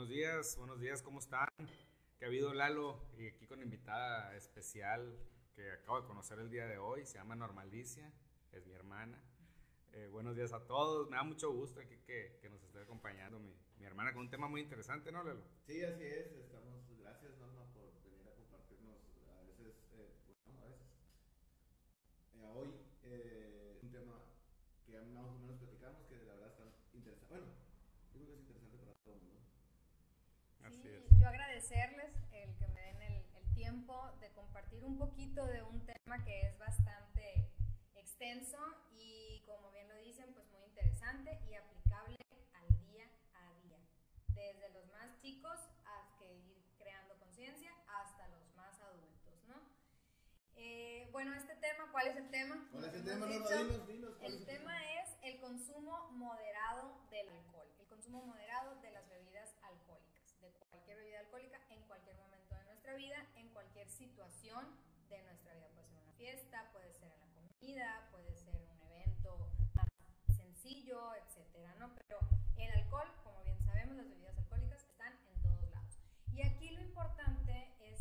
Buenos días, buenos días, ¿cómo están? Que ha habido Lalo y aquí con invitada especial que acabo de conocer el día de hoy, se llama Normalicia, es mi hermana. Eh, buenos días a todos, me da mucho gusto aquí que, que nos esté acompañando mi, mi, hermana con un tema muy interesante, ¿no, Lalo? Sí, así es, estamos, gracias Norma por venir a compartirnos a veces, eh, bueno, a veces, eh, hoy un tema que más o menos platicamos que la verdad está interesante, bueno, yo creo que es interesante para todo el mundo. Así es. Yo agradecerles el que me den el, el tiempo de compartir un poquito de un tema que es bastante extenso y como bien lo dicen, pues muy interesante y aplicable al día a día. Desde los más chicos a que ir creando conciencia hasta los más adultos, ¿no? Eh, bueno, este tema, ¿cuál es el tema? ¿Cuál es el tema? No, dinos, dinos, el tema es el consumo moderado del alcohol, el consumo moderado de las bebidas alcohólicas, de cualquier bebida alcohólica en cualquier momento de nuestra vida, en cualquier situación de nuestra vida. Puede ser una fiesta, puede ser en la comida, puede ser un evento más sencillo, etcétera, ¿no? Pero el alcohol, como bien sabemos, las bebidas alcohólicas están en todos lados. Y aquí lo importante es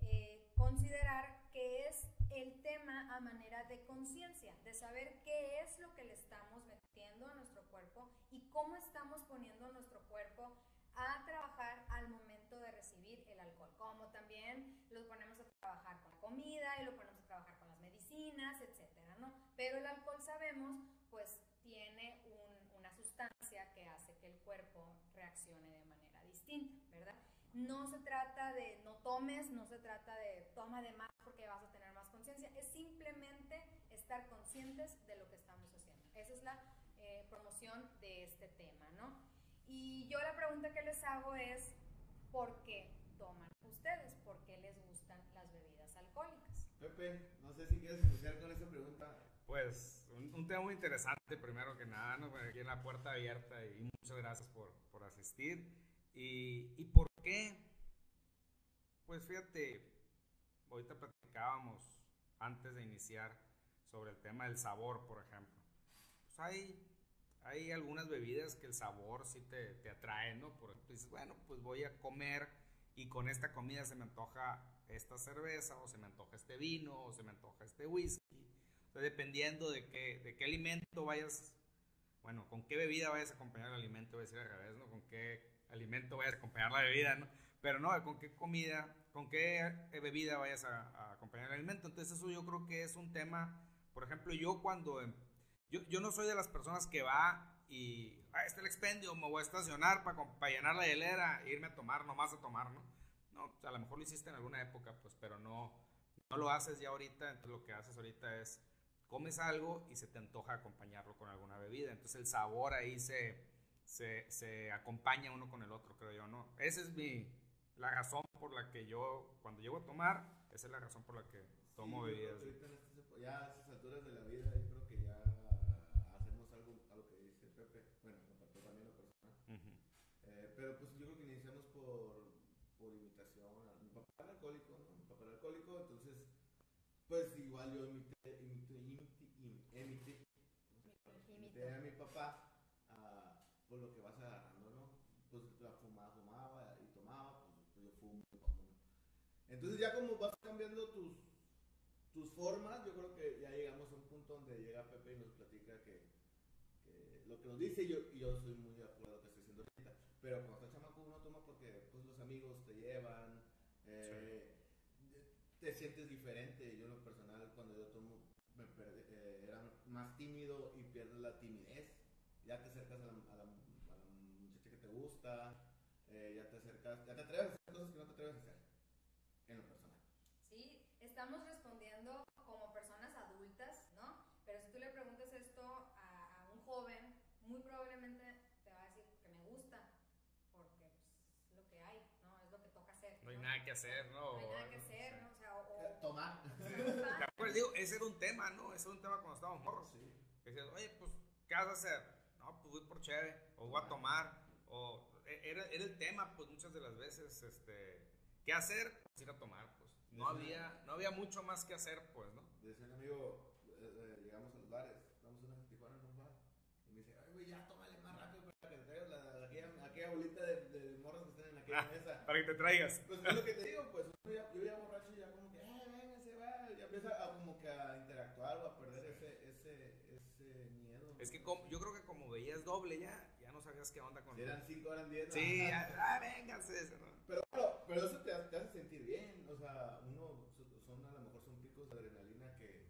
eh, considerar que es el tema a manera de conciencia, de saber qué es lo que le estamos metiendo a nuestro cuerpo y cómo estamos poniendo nuestro cuerpo a trabajar al momento de recibir el alcohol, como también lo ponemos a trabajar con la y lo ponemos a trabajar con las medicinas, etcétera, ¿no? Pero el alcohol sabemos, pues tiene una sustancia que hace que el cuerpo reaccione de manera distinta, ¿verdad? No se trata de no tomes, no se trata de toma de más porque vas a tener más conciencia, es simplemente estar conscientes de lo que estamos haciendo. Esa es la eh, promoción de este tema, ¿no? Y yo la pregunta que les hago es, ¿por qué toman ustedes? ¿Por qué les gustan las bebidas alcohólicas? Pepe, no sé si quieres iniciar con esa pregunta. Pues un, tema muy interesante, primero que nada, ¿no? aquí en la puerta abierta y muchas gracias por, por asistir. Y, ¿Y por qué? Pues fíjate, ahorita platicábamos antes de iniciar sobre el tema del sabor, por ejemplo. Pues hay hay algunas bebidas que el sabor sí te, te atrae, ¿no? Por ejemplo, dices, bueno, pues voy a comer y con esta comida se me antoja esta cerveza, o se me antoja este vino, o se me antoja este whisky. O sea, dependiendo de qué, de qué alimento vayas, bueno, con qué bebida vayas a acompañar el alimento, voy a decir al revés, ¿no? Con qué alimento vayas a acompañar la bebida, ¿no? Pero no, con qué comida, con qué bebida vayas a, a acompañar el alimento. Entonces eso yo creo que es un tema, por ejemplo, yo cuando yo, yo no soy de las personas que va y, ah, este el expendio, me voy a estacionar para, para llenar la hielera e irme a tomar, nomás a tomar, ¿no? No, a lo mejor lo hiciste en alguna época, pues, pero no, no lo haces ya ahorita, entonces lo que haces ahorita es, comes algo y se te antoja acompañarlo con alguna bebida, entonces el sabor ahí se, se, se acompaña uno con el otro, creo yo, ¿no? Esa es mi, la razón por la que yo, cuando llego a tomar, esa es la razón por la que tomo bebidas. Ya a esas alturas de la vida, yo creo que ya Eh, pero pues yo creo que iniciamos por, por imitación. Mi papá era alcohólico, ¿no? Mi papá era alcohólico, entonces, pues igual yo imité, imité, imité, imité, a mi papá por lo que vas agarrando, ¿no? Pues fumaba, fumaba y tomaba, pues, pues yo fumo, ¿no? Entonces ya como vas cambiando tus, tus formas, yo creo que ya llegamos a un punto donde llega Pepe y nos platica que, que lo que nos dice, yo, y yo soy muy de acuerdo con lo que estoy diciendo ahorita, pero cuando estás chamaco uno toma porque pues, los amigos te llevan, eh, te sientes diferente. Yo en lo personal cuando yo tomo me eh, era más tímido y pierdes la timidez. Ya te acercas a la, a la, muchacha que te gusta, eh, ya te acercas, ya te atreves a hacer cosas que no te atreves a hacer, en lo personal. Sí, estamos respondiendo como personas adultas, ¿no? Pero si tú le preguntas esto a, a un joven, muy probablemente te va a decir que me gusta, no hay nada que hacer, ¿no? No hay nada que hacer, ¿no? O sea, o, tomar. Pues digo, ese era un tema, ¿no? Ese era un tema cuando estábamos morros. Sí. Que decías, oye, pues, ¿qué vas a hacer? No, pues voy por chévere, o voy a tomar, o e, era, era el tema, pues muchas de las veces, este, ¿qué hacer? Pues ir a tomar, pues. No había, no había mucho más que hacer, pues, ¿no? Decía un amigo, eh, eh, llegamos a los bares, estamos en Tijuana en un bar, y me dice, ay, güey, ya tómale más rápido para que te traigas la, aquella, aquella bolita de, de morros que están aquí en la mesa. Para que te traigas. Pues es lo que te digo, pues uno ya, yo ya borracho y ya como que, eh, venga, se va, ya empieza a como que a interactuar o a perder ese, ese, ese miedo. Es que como- yo creo que como veías doble ya, ya no sabías qué onda con Si eran 5 eran 10. Sí, ya, ah, véngase. eso, ¿no? Pero, pero, pero eso te, te hace sentir bien, o sea, uno, son, a lo mejor son picos de adrenalina que,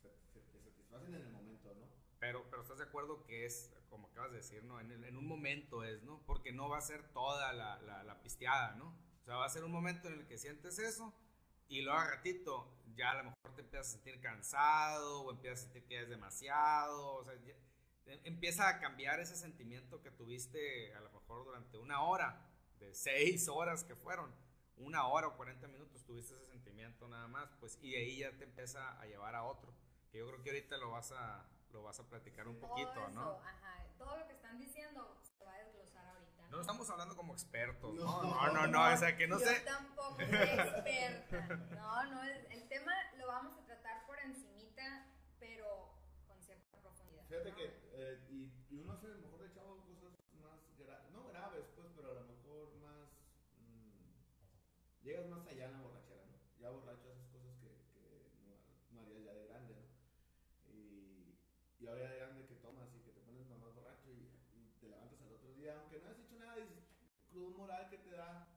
que, que te satisfacen en el momento, ¿no? Pero, pero estás de acuerdo que es, como acabas de decir, ¿no? En, el- en un momento es, ¿no? Porque no va a ser toda la, la, la pisteada, ¿no? O sea, va a ser un momento en el que sientes eso y luego a ratito ya a lo mejor te empiezas a sentir cansado o empiezas a sentir que es demasiado, o sea, ya- em- empieza a cambiar ese sentimiento que tuviste a lo mejor durante una hora, de seis horas que fueron, una hora o 40 minutos tuviste ese sentimiento nada más, pues y de ahí ya te empieza a llevar a otro, que yo creo que ahorita lo vas a, lo vas a platicar un Todo poquito, eso, ¿no? Ajá, todo lo que están diciendo se va a desglosar ahorita. No estamos hablando como expertos, ¿no? No. No, no, no, o sea, que no Yo sé. tampoco soy experta. No, no, el, el tema lo vamos a tratar por encimita, pero con cierta profundidad. Fíjate ¿no? que, eh, y, y uno hace a lo mejor de chavo cosas más, gra- no graves, pues, pero a lo mejor más, mm, llegas más allá ¿no? Ya borracho haces cosas que, que no, no harías ya de grande, ¿no? Y, y ahora ya de grande que tomas y que te pones más borracho y, y te levantas al otro día, aunque no has hecho nada, dices, crudo moral que te da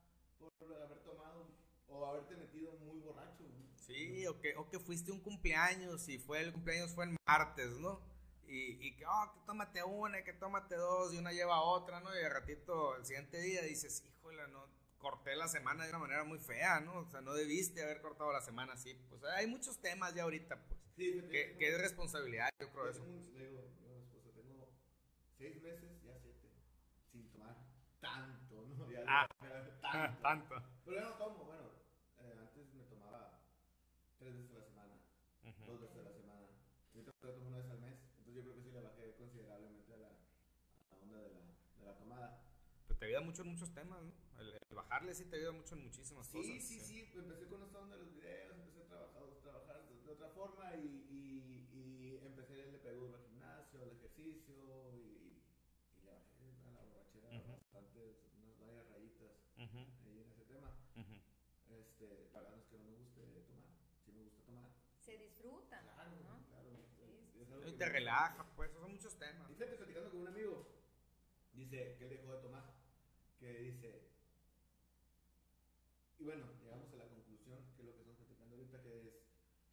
por haber tomado o haberte metido muy borracho. Sí, o que, o que fuiste un cumpleaños y fue el cumpleaños fue el martes, ¿no? Y, y que, oh, que tómate una, que tómate dos, y una lleva a otra, ¿no? Y al ratito, el siguiente día dices, híjole, no, corté la semana de una manera muy fea, ¿no? O sea, no debiste haber cortado la semana así. Pues hay muchos temas ya ahorita, pues, Sí, que, que es responsabilidad, yo creo eso un- le digo, yo a mi esposa, tengo seis meses, ya siete, sin tomar tanto, ¿no? Ya, Ah. tanto. Tanto. Pero ya no tomo, bueno, eh, antes me tomaba tres veces a la semana, dos veces a la semana. Ahorita me tomo una vez al mes, entonces yo creo que sí le bajé considerablemente a la, a la onda de la, de la tomada. Pues te ayuda mucho en muchos temas, ¿no? El, el bajarle sí te ayuda mucho en muchísimas Sí, cosas. sí, sí, pues empecé con esta onda de los videos, empecé a trabajar, trabajar de, otra forma y, y, y empecé, le duro al gimnasio, al ejercicio y le bajé a la borrachera Ujú. bastante, unas varias rayitas Ujú, ahí en ese tema. ujú. Que no me guste tomar, sí me gusta tomar. Se disfruta. Claro, ¿no? claro. Sí, Y te relaja, pues, son muchos temas. y fíjate, platicando con un amigo, dice que él dejó de tomar, que dice, y bueno, llegamos a la conclusión, que es lo que estamos platicando ahorita, que es,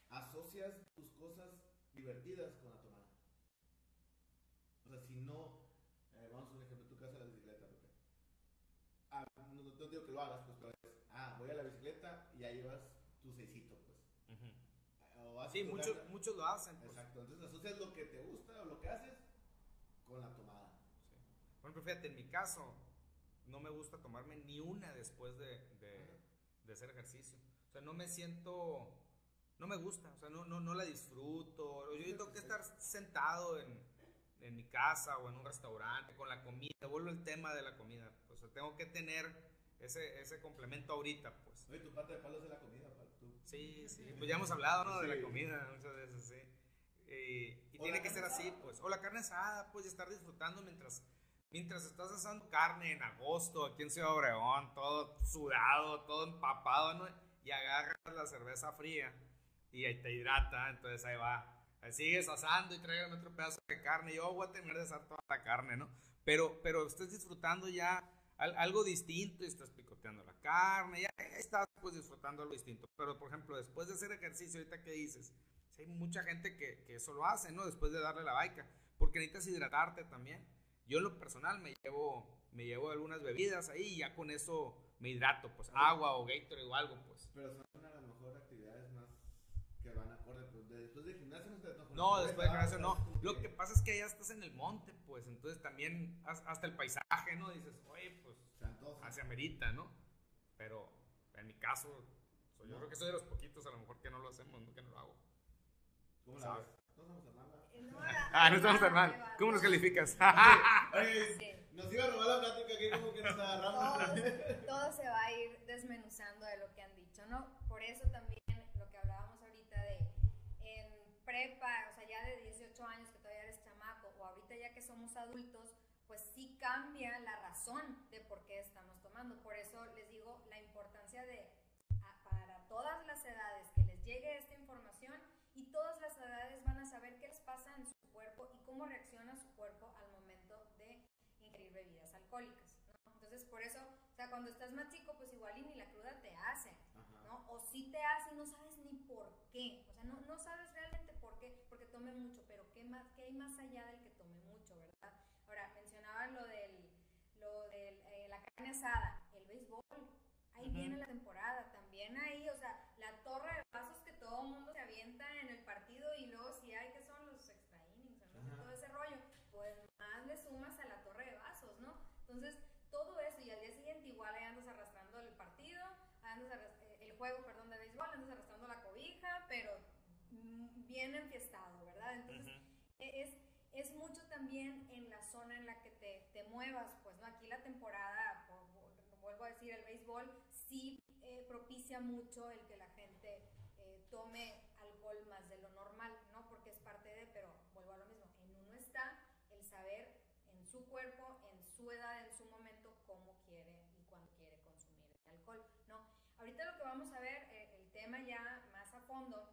asocias tus cosas divertidas con la tomada. O sea, si no, eh, vamos a un ejemplo, tú que vas a la bicicleta, Pepe. Ah, no, no te digo que lo hagas, pues, pero es, ah, voy a la bicicleta ya llevas tu seisito, pues. O vas a Sí, tu muchos, lo hacen. Pues. Exacto, entonces asocias lo que te gusta o lo que haces con la tomada. Sí. Por ejemplo, fíjate, en mi caso, no me gusta tomarme ni una después de, de, de hacer ejercicio. O sea, no me siento, no me gusta, o sea, no, no, no la disfruto. Yo tengo que estar sentado en, en mi casa o en un restaurante con la comida. Vuelvo al tema de la comida. O sea, tengo que tener ese, ese complemento ahorita, pues. Oye, tu pata de palo es de la comida, para tú. Sí, sí, pues ya hemos hablado, ¿no? De Sí. la comida muchas veces, sí. Y, y O tiene que ser así, asada. pues. O la carne asada, pues, y estar disfrutando mientras, mientras estás asando carne en agosto, aquí en Ciudad Obregón, todo sudado, todo empapado, ¿no? Y agarras la cerveza fría y ahí te hidrata, entonces ahí va. Ahí sigues asando y tráigame otro pedazo de carne. Yo voy a terminar de asar toda la carne, ¿no? Pero, pero estás disfrutando ya al- algo distinto y estás picoteando la carne, ya estás pues disfrutando algo distinto. Pero por ejemplo, después de hacer ejercicio, ahorita que dices, sí, hay mucha gente que, que eso lo hace, ¿no? Después de darle la baica, porque necesitas hidratarte también. Yo en lo personal me llevo, me llevo algunas bebidas ahí y ya con eso me hidrato, pues agua o Gatorade o algo, pues. Pero son a lo mejor actividades más que van acorde. Pues de- después del gimnasio no después de vas, no. Lo que- pasa es que ya estás en el monte, pues, entonces también has- hasta el paisaje, ¿no? Dices, oye, pues hacia amerita, ¿no? Pero en mi caso, soy- yo creo que soy de los poquitos a lo mejor que no lo hacemos, ¿no? que no lo hago. ¿Cómo la ¿sabes? ves? No somos hermanas. Eh, Ah, no estamos va. ¿Cómo nos calificas? Oye, nos iba a robar la plática aquí como que nos agarramos. todo se va a ir desmenuzando de lo que han dicho, ¿no? Por eso también lo que hablábamos ahorita de en prepa, o sea, ya de 18 años que todavía eres chamaco, o ahorita ya que somos adultos, pues sí cambia la razón de por tomando. Por eso les digo la importancia de, para todas las edades, que les llegue esta información y todas las edades van a saber qué les pasa en su cuerpo y cómo reacciona su cuerpo al momento de ingerir bebidas alcohólicas. Entonces, por eso, o sea, cuando estás más chico, pues igual y ni la cruda te hace, ¿no? O sí te hace y no sabes ni por qué. O sea, no, no sabes tome mucho, pero ¿qué, más, qué hay más allá del que tome mucho, verdad? Ahora, mencionaban lo del, lo de eh, la carne asada, el béisbol. Ahí viene la temporada, también ahí, o sea, la torre de vasos que todo el mundo se avienta en el partido y luego si hay que son los extra innings, todo ese rollo, pues más le sumas a la torre de vasos, ¿no? Entonces, todo eso y al día siguiente igual ahí andas arrastrando el partido, andas eh, el juego, perdón, de béisbol, andas arrastrando la cobija, pero mm, bien enfiestado, ¿verdad? Entonces, e, es, mucho también en la zona en la que te, te muevas, pues, ¿no? Aquí la temporada, vuelvo a decir, el béisbol sí eh, propicia mucho el que la gente eh, tome alcohol más de lo normal, ¿no? Porque es parte de, pero vuelvo a lo mismo, en uno está el saber en su cuerpo, en su edad, en su momento, cómo quiere y cuándo quiere consumir el alcohol, ¿no? Ahorita lo que vamos a ver, eh, el tema ya más a fondo,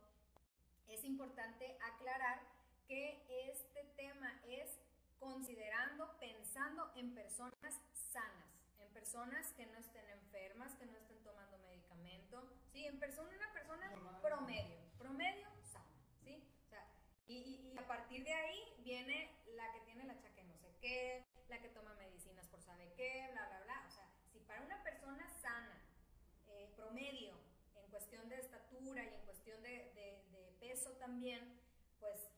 es importante aclarar que es considerando, pensando en personas sanas, en personas que no estén enfermas, que no estén tomando medicamento, ¿sí? En persona, una persona promedio, promedio sana, ¿sí? O sea, y, y, a partir de ahí viene la que tiene la chaque no sé qué, la que toma medicinas por sabe qué, bla, bla, bla. O sea, si para una persona sana, eh, promedio, en cuestión de estatura y en cuestión de, de, peso también, pues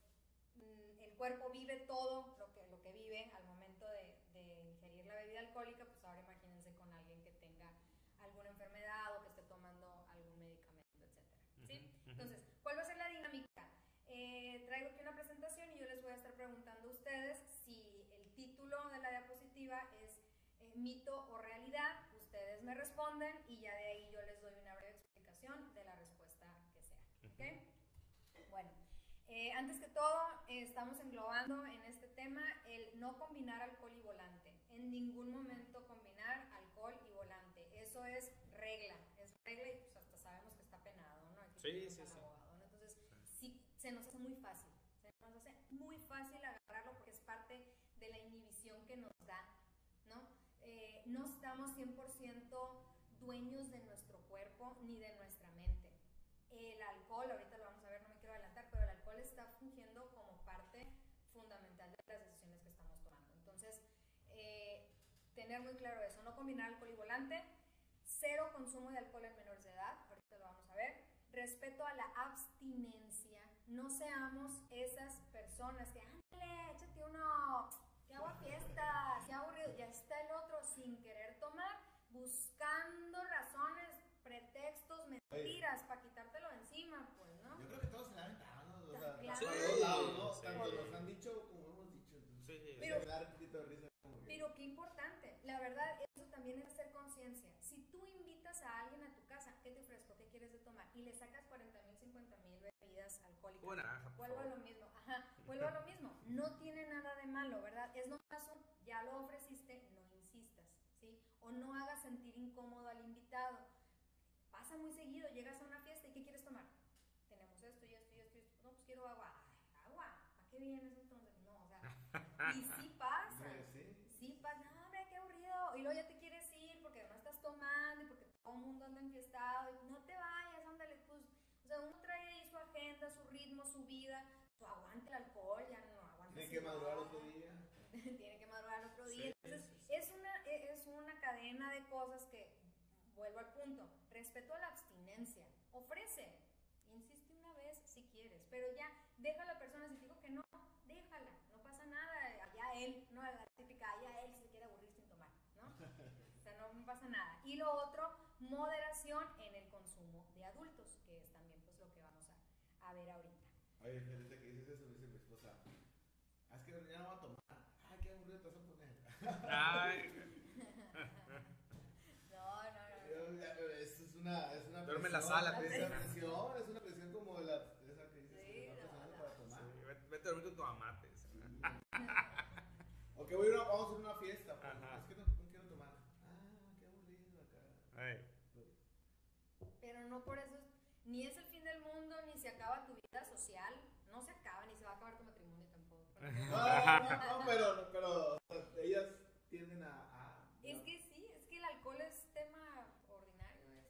mm, el cuerpo vive todo lo que, lo que vive al momento de, de, ingerir la bebida alcohólica, pues ahora imagínense con alguien que tenga alguna enfermedad o que esté tomando algún medicamento, etc. ¿sí? Entonces, ¿cuál va a ser la dinámica? Eh, traigo aquí una presentación y yo les voy a estar preguntando a ustedes si título de la diapositiva es eh, mito o realidad. Ustedes me responden y ya de ahí yo les doy una breve explicación de la respuesta que sea. ¿okay? Bueno, eh, antes que todo, estamos englobando en este tema el no combinar alcohol y volante. En ningún momento combinar alcohol y volante. Eso es regla. Es regla y pues hasta sabemos que está penado, ¿no? sí, sí, sí. Entonces, sí, se nos hace muy fácil. Se nos hace muy fácil agarrarlo porque es parte de la inhibición que nos da, ¿no? Eh, no estamos 100% dueños de nuestro cuerpo ni de nuestra mente. El alcohol, ahorita lo vamos a ver, no me quiero adelantar, pero el alcohol está fungiendo como parte fundamental de las decisiones que estamos tomando. Entonces, eh, tener muy claro eso, no combinar alcohol y volante, cero consumo de alcohol en menores de edad, ahorita lo vamos a ver, respeto a la abstinencia, no seamos esas personas que, ándale, échate uno hago fiesta, se aburrido, ya está el otro sin querer tomar, buscando razones, pretextos, mentiras para quitártelo encima, pues, ¿no? Yo creo que todos se la han ¿no? O sea, claro. sí, todos lados, ¿no? Tanto nos han dicho como hemos dicho. Sí, pero, dar un poquito de risa. Pero qué importante, la verdad, eso también es hacer conciencia. Si tú invitas a alguien a tu casa, ¿qué te ofrezco? ¿Qué quieres de tomar? Y le sacas 40 mil, 50 mil bebidas alcohólicas. Vuelvo a lo mismo, ajá, vuelvo a lo mismo. No tiene nada de malo, ¿verdad? Es nomás un, ya lo ofreciste, no insistas, ¿sí? O no hagas sentir incómodo al invitado. Pasa muy seguido, llegas a una fiesta y ¿qué quieres tomar? Tenemos esto y esto y esto y esto. No, pues quiero agua. agua. ¿A qué vienes entonces? No, o sea, y sí pasa. Sí, pasa. No, hombre, qué aburrido. Y luego ya te quieres ir porque no estás tomando y porque todo el mundo anda enfiestado. Y no te vayas, ándale, pues. O sea, uno trae ahí su agenda, su ritmo, su vida. Su aguante el alcohol, ya no aguanta. Tiene que madurar otro día. Tiene que madurar otro día. Entonces, Es, una, e, es una cadena de cosas que, vuelvo al punto, respeto a la abstinencia. Ofrece, insiste una vez si quieres, pero ya, deja a la persona, si digo que no, déjala, no pasa nada, allá él, no la típica, allá él se quiere aburrir sin tomar, ¿no? o sea, no, pasa nada. Y lo otro, moderación en el consumo de adultos, que es también pues lo que vamos a, a ver ahorita. Oye, fíjate que dices eso, dice mi esposa, ah, es que ya no va a tomar. Ay, qué aburrido te vas a poner. Ay. no, no, no. Eso es una, es una Duerme en la sala, es una presión, es una presión como la, esa que dices Sí, que no, no. para tomar. Sí, vete, a dormir con tu te dice. Ok, voy a ir a, vamos a una fiesta. Pues. Ajá. Es que no, no quiero tomar. Ah, qué aburrido. Ey. Pero no por eso, ni es el fin del mundo, ni se acaba tu vida social, no se acaba, ni se va a acabar tu matrimonio tampoco. No, no, no, pero, pero ellas tienden a. a- Es que sí, es que el alcohol es tema ordinario,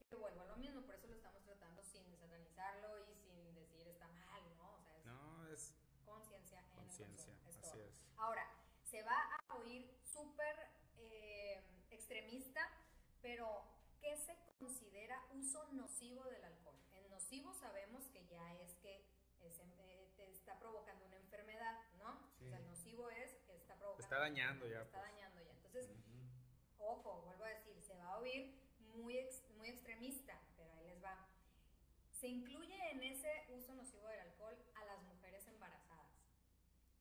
es que vuelvo a lo mismo, por eso lo estamos tratando sin satanizarlo y sin decir está mal, ¿no? O sea, es No, es conciencia en conciencia, así es. Ahora, se va a oír súper eh, extremista, pero ¿qué se considera uso nocivo del alcohol? En nocivo sabemos que ya es que es, eh, te está provocando una enfermedad, ¿no? Sí. O sea, el nocivo es que está provocando. está dañando ya, Está pues. dañando ya. Entonces, Ujú. ojo, vuelvo a decir, se va a oír muy, ex- muy extremista, pero ahí les va. Se incluye en ese uso nocivo del alcohol a las mujeres embarazadas.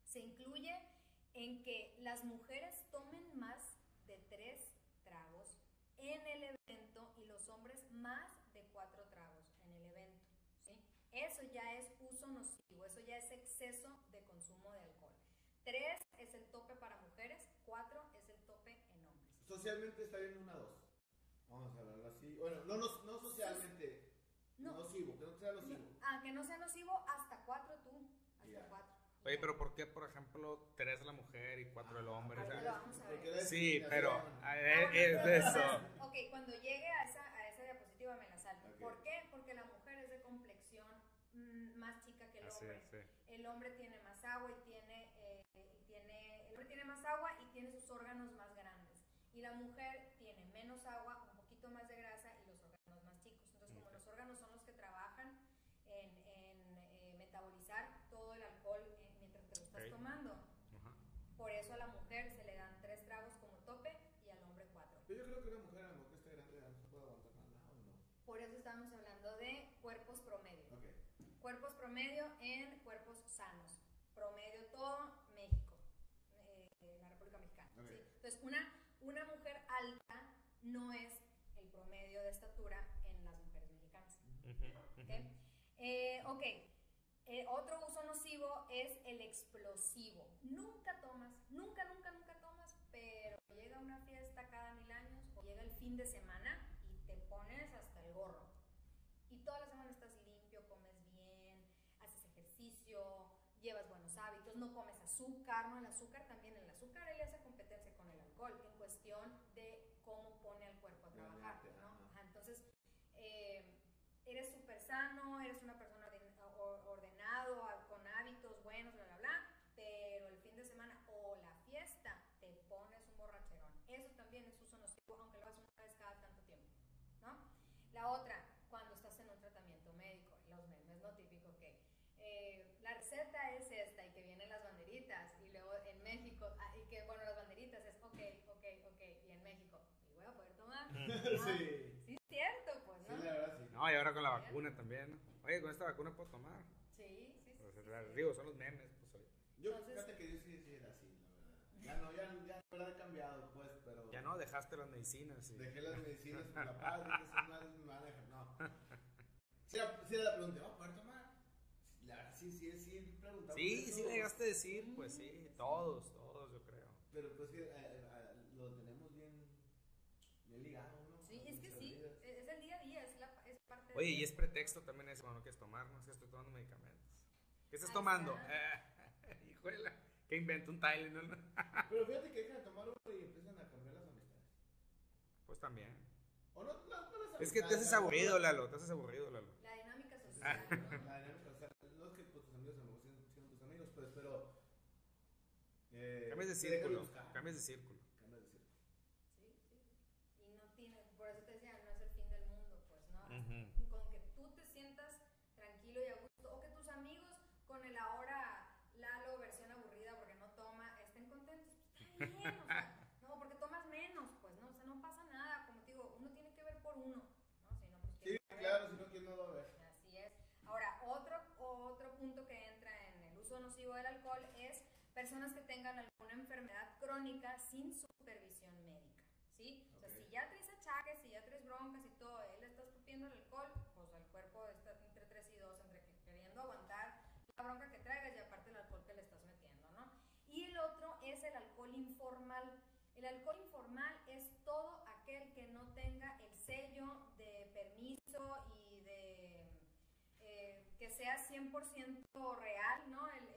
Se incluye en que las mujeres tomen más de tres tragos en el evento y los hombres más de cuatro tragos en el evento. ¿sí? Eso ya es uso nocivo, eso ya es exceso de consumo de alcohol. Tres es el tope para mujeres, cuatro es el tope en hombres. Socialmente está bien una dos. Vamos a hablarlo así. Bueno, no, no, no socialmente. No. Nocivo, que no sea nocivo. Ah, que no sea nocivo hasta cuatro tú, hasta cuatro. Oye, pero ¿por qué, por ejemplo, tres la mujer y cuatro el hombre? Ahorita O lo sea, vamos a ver. Sí, pero Ah, es de eso. Ok, cuando llegue a esa, a esa diapositiva me la salto. ¿Por qué? Porque la mujer es de complexión mm, más chica que el Así hombre. es, sí. El hombre tiene más agua y tiene, eh, y tiene, el hombre tiene más agua y tiene sus órganos más grandes. Y la mujer tiene menos agua, un poquito más de grasa y los órganos más chicos. Entonces, como Ok. los órganos son los que trabajan en, en, eh, metabolizar todo el alcohol eh, mientras te lo estás Ok. tomando, Ajá. por eso a la mujer se le dan tres tragos como tope y al hombre cuatro. Pero yo creo que una mujer a lo mejor que esté grande ya no se puede aguantar más nada, ¿o no? Por eso estamos hablando de cuerpos promedio. Ok. Cuerpos promedio en cuerpos sanos. Promedio todo México, eh, la República Mexicana. Ok. ¿sí? Entonces, una, una mujer alta no es el promedio de estatura en las mujeres mexicanas. Ujú, ¿ok? ujú. Eh, ok. Eh, otro uso nocivo es el explosivo. Nunca tomas, nunca, nunca, nunca tomas, pero llega una fiesta cada mil años o llega el fin de semana y te pones hasta el gorro. Y toda la semana estás limpio, comes bien, haces ejercicio, llevas buenos hábitos, no comes azúcar, ¿no? El azúcar también, el azúcar él hace competencia con el alcohol en cuestión de cómo pone al cuerpo a trabajar, Realmente, ¿no? ajá. Ajá, entonces, eh, eres súper sano, eres una persona orden- o- ordenado, a- con hábitos buenos, bla, bla, bla, pero el fin de semana o la fiesta te pones un borracherón. Eso también es uso nocivo, aunque lo hagas una vez cada tanto tiempo, ¿no? La otra, cuando estás en un tratamiento médico, los memes, ¿no? Típico que eh, la receta es esta y que vienen las banderitas y luego en México, ah, y que bueno, las banderitas es ok, ok, ok, y en México, ¿y voy a poder tomar? Ah, Sí. Sí, es cierto, pues, Sí, ¿no? la verdad sí. No, y ahora con la vacuna también, ¿no? Oye, con esta vacuna puedo tomar. Sí, sí, sí. Pues, sí, la- sí. digo, son los memes, pues oye. Yo, Entonces- fíjate que yo sí, sí era así, la verdad. Ya no, ya, ya la verdad he cambiado, pues, pero. Ya no, dejaste las medicinas. Y... Dejé las medicinas por la paz, dije, esas madres me van a dejar. No. Sí, era, sí era la pregunta, ¿va a poder tomar? La verdad, sí, sí, sí, preguntamos. Sí, sí le llegaste a decir, pues sí, todos, todos, yo creo. Pero pues que eh, eh, lo tenemos bien, bien ligado, ¿no? Sí, A es que nuestras sí, vidas. es es el día a día, es, la, es parte de Oye, y es pretexto también eso cuando no quieres tomar, no es que estoy tomando medicamentos. ¿Qué estás Ahí tomando? Eh, híjole, que inventó un Tylenol. ¿no? Pero fíjate que dejan de tomar uno y empiezan a cambiar las amistades. Pues también. O no, no, no las Es que te haces aburrido, Lalo, te haces aburrido, Lalo. La dinámica Ah. social, ¿no? La dinámica, sea, no es que pues, tus amigos a lo mejor sean, tus amigos, pues, pero. Eh, Cambias de círculo, cambias de círculo. personas que tengan alguna enfermedad crónica sin supervisión médica. ¿Sí? Okay. O sea, si ya traes achaques, si ya traes broncas y todo, él ¿eh? le estás el alcohol, pues el cuerpo está entre 3 y 2, entre queriendo aguantar la bronca que traigas y aparte el alcohol que le estás metiendo, ¿no? Y el otro es el alcohol informal. El alcohol informal es todo aquel que no tenga el sello de permiso y de eh, que sea 100% real, ¿no? El,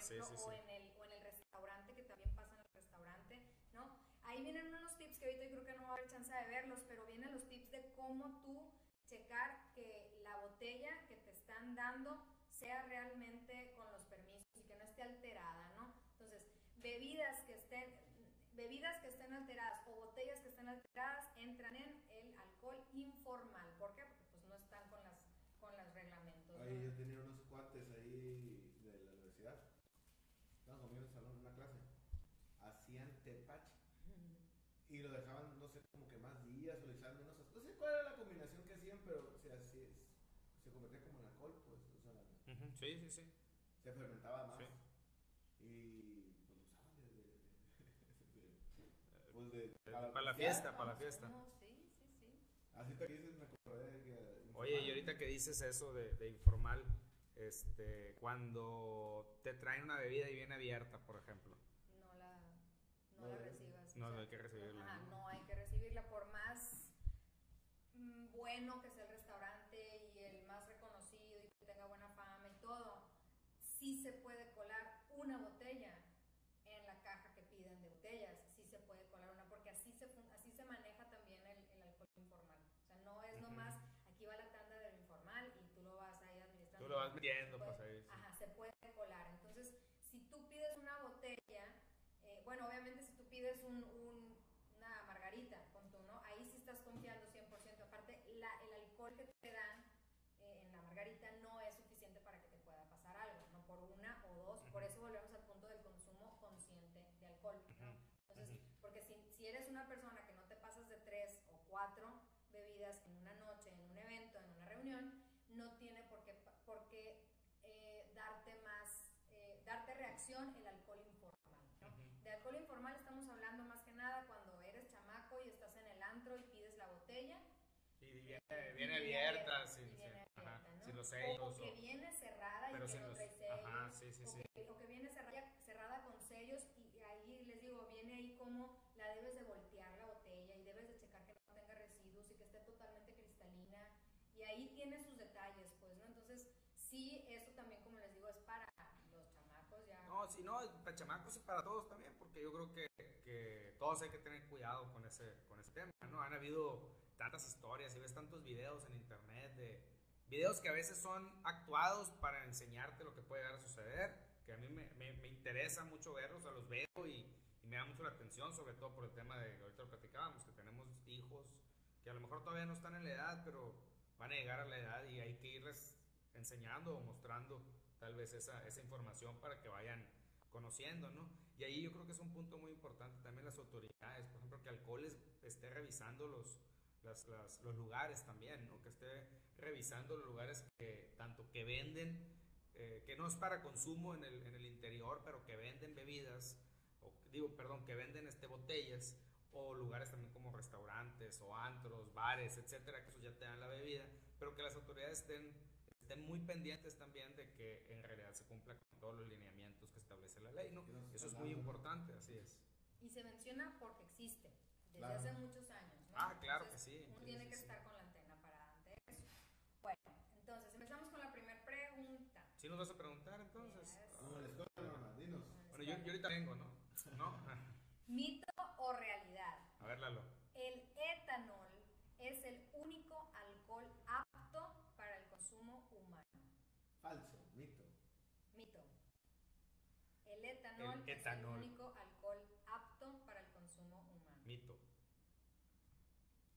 sí, sí, o. En el, o en el restaurante, que también pasa en el restaurante, ¿no? Ahí vienen unos tips que ahorita yo creo que no va a haber chance de verlos, pero vienen los tips de cómo tú checar que la botella que te están dando sea realmente con los permisos y que no esté alterada, ¿no? Entonces, bebidas que estén bebidas que estén alteradas o botellas que estén alteradas entran en el alcohol informal. ¿Por qué? Porque pues no están con las con los reglamentos. ¿no? Ahí yo tenía unos cuates ahí de la universidad. Estaban conmigo en el salón en una clase. Hacían tepache. Y lo dejaban, no sé, como que más días o le echaban menos. No sé cuál era la combinación que hacían, pero o sea, sí es- se convertía como en alcohol, pues. O sea, Sí, sí, sí. se fermentaba más. Sí. Y pues lo usaban de. de, de- de- pues de. Para la fiesta, para la fiesta. No, sí, sí, sí. Así te dices, me acordé de que. Oye, y ahorita que dices eso de, de informal, este, cuando te traen una bebida y viene abierta, por ejemplo. No la, no recibas. no, o no hay que recibirla, Ajá, ¿no? no hay que recibirla por más mm, bueno que sea el restaurante y el más reconocido y que tenga buena fama y todo. Sí se puede colar una botella en la caja que piden de botellas. Sí se puede colar una porque así se, así se maneja también el, el alcohol informal. O sea, no es nomás aquí va la tanda del informal y tú lo vas ahí administrando. Tú lo vas metiendo, puede- pues ahí. sí. Ajá, se puede colar. Entonces, si tú pides una botella, eh, bueno, obviamente si tú pides un, un- una margarita, con tu, ¿no? Ahí sí estás confiando 100%. Aparte, la, el alcohol que te dan eh, en la margarita no es suficiente para que te pueda pasar algo, ¿no? Por una o dos. Por eso volvemos al punto del consumo consciente de alcohol, ¿no? Entonces, porque si, si eres una persona que no te pasas de tres o cuatro bebidas en una noche, en un evento, en una reunión, no tiene por qué, pa- por qué eh, darte más, eh, darte reacción el alcohol informal. ¿no? Ujú. De alcohol informal estamos hablando más que nada cuando eres chamaco y estás en el antro y pides la botella. Y viene, y viene abierta, abierta, sin, y viene sin- ajá, abierta, ¿no? sin los O- sellos. O, que viene cerrada y que no trae sellos. Ajá, sí, sí, o sí. que, o que viene cerrada, cerrada con sellos y ahí les digo, viene ahí como la debes de voltear la botella y debes de checar que no tenga residuos y que esté totalmente cristalina y ahí tiene sus detalles, pues, ¿no? Entonces, sí, eso también, como les digo, es para los chamacos ya. No, si no, para chamacos y para todos también, porque yo creo que, que todos hay que tener cuidado con ese, con ese tema, ¿no? Han habido tantas historias y ves tantos videos en internet de videos que a veces son actuados para enseñarte lo que puede llegar a suceder, que a mí me, interesa mucho verlos, o los veo y, y me da mucho la atención, sobre todo por el tema de, ahorita lo platicábamos, que tenemos hijos que a lo mejor todavía no están en la edad, pero van a llegar a la edad y hay que irles enseñando o mostrando tal vez esa, esa información para que vayan conociendo, ¿no? Y ahí yo creo que es un punto muy importante también las autoridades, por ejemplo, que Alcoholes esté revisando los, las- las- los lugares también, ¿no? Que esté revisando los lugares que tanto que venden, eh, que no es para consumo en el, en el interior, pero que venden bebidas, o digo, perdón, que venden este, botellas, o lugares también como restaurantes, o antros, bares, etcétera, que eso ya te dan la bebida, pero que las autoridades estén, estén muy pendientes también de que en realidad se cumpla con todos los lineamientos que establece la ley, ¿no? Eso es muy importante, así es. Y se menciona porque existe, desde Claro. hace muchos años. Ah, claro que Entonces, sí. Uno tiene sí, que sí. estar con la antena para ante eso. Bueno, entonces empezamos con la primera pregunta. ¿Sí nos vas a preguntar entonces? Mamá, dinos. Bueno, yo, yo ahorita vengo, ¿no? ¿No? ¿Mito o realidad? A ver, Lalo. El etanol es el único alcohol apto para el consumo humano. Falso, mito. Mito. El etanol, El es etanol. el único alcohol apto para el consumo humano. Mito.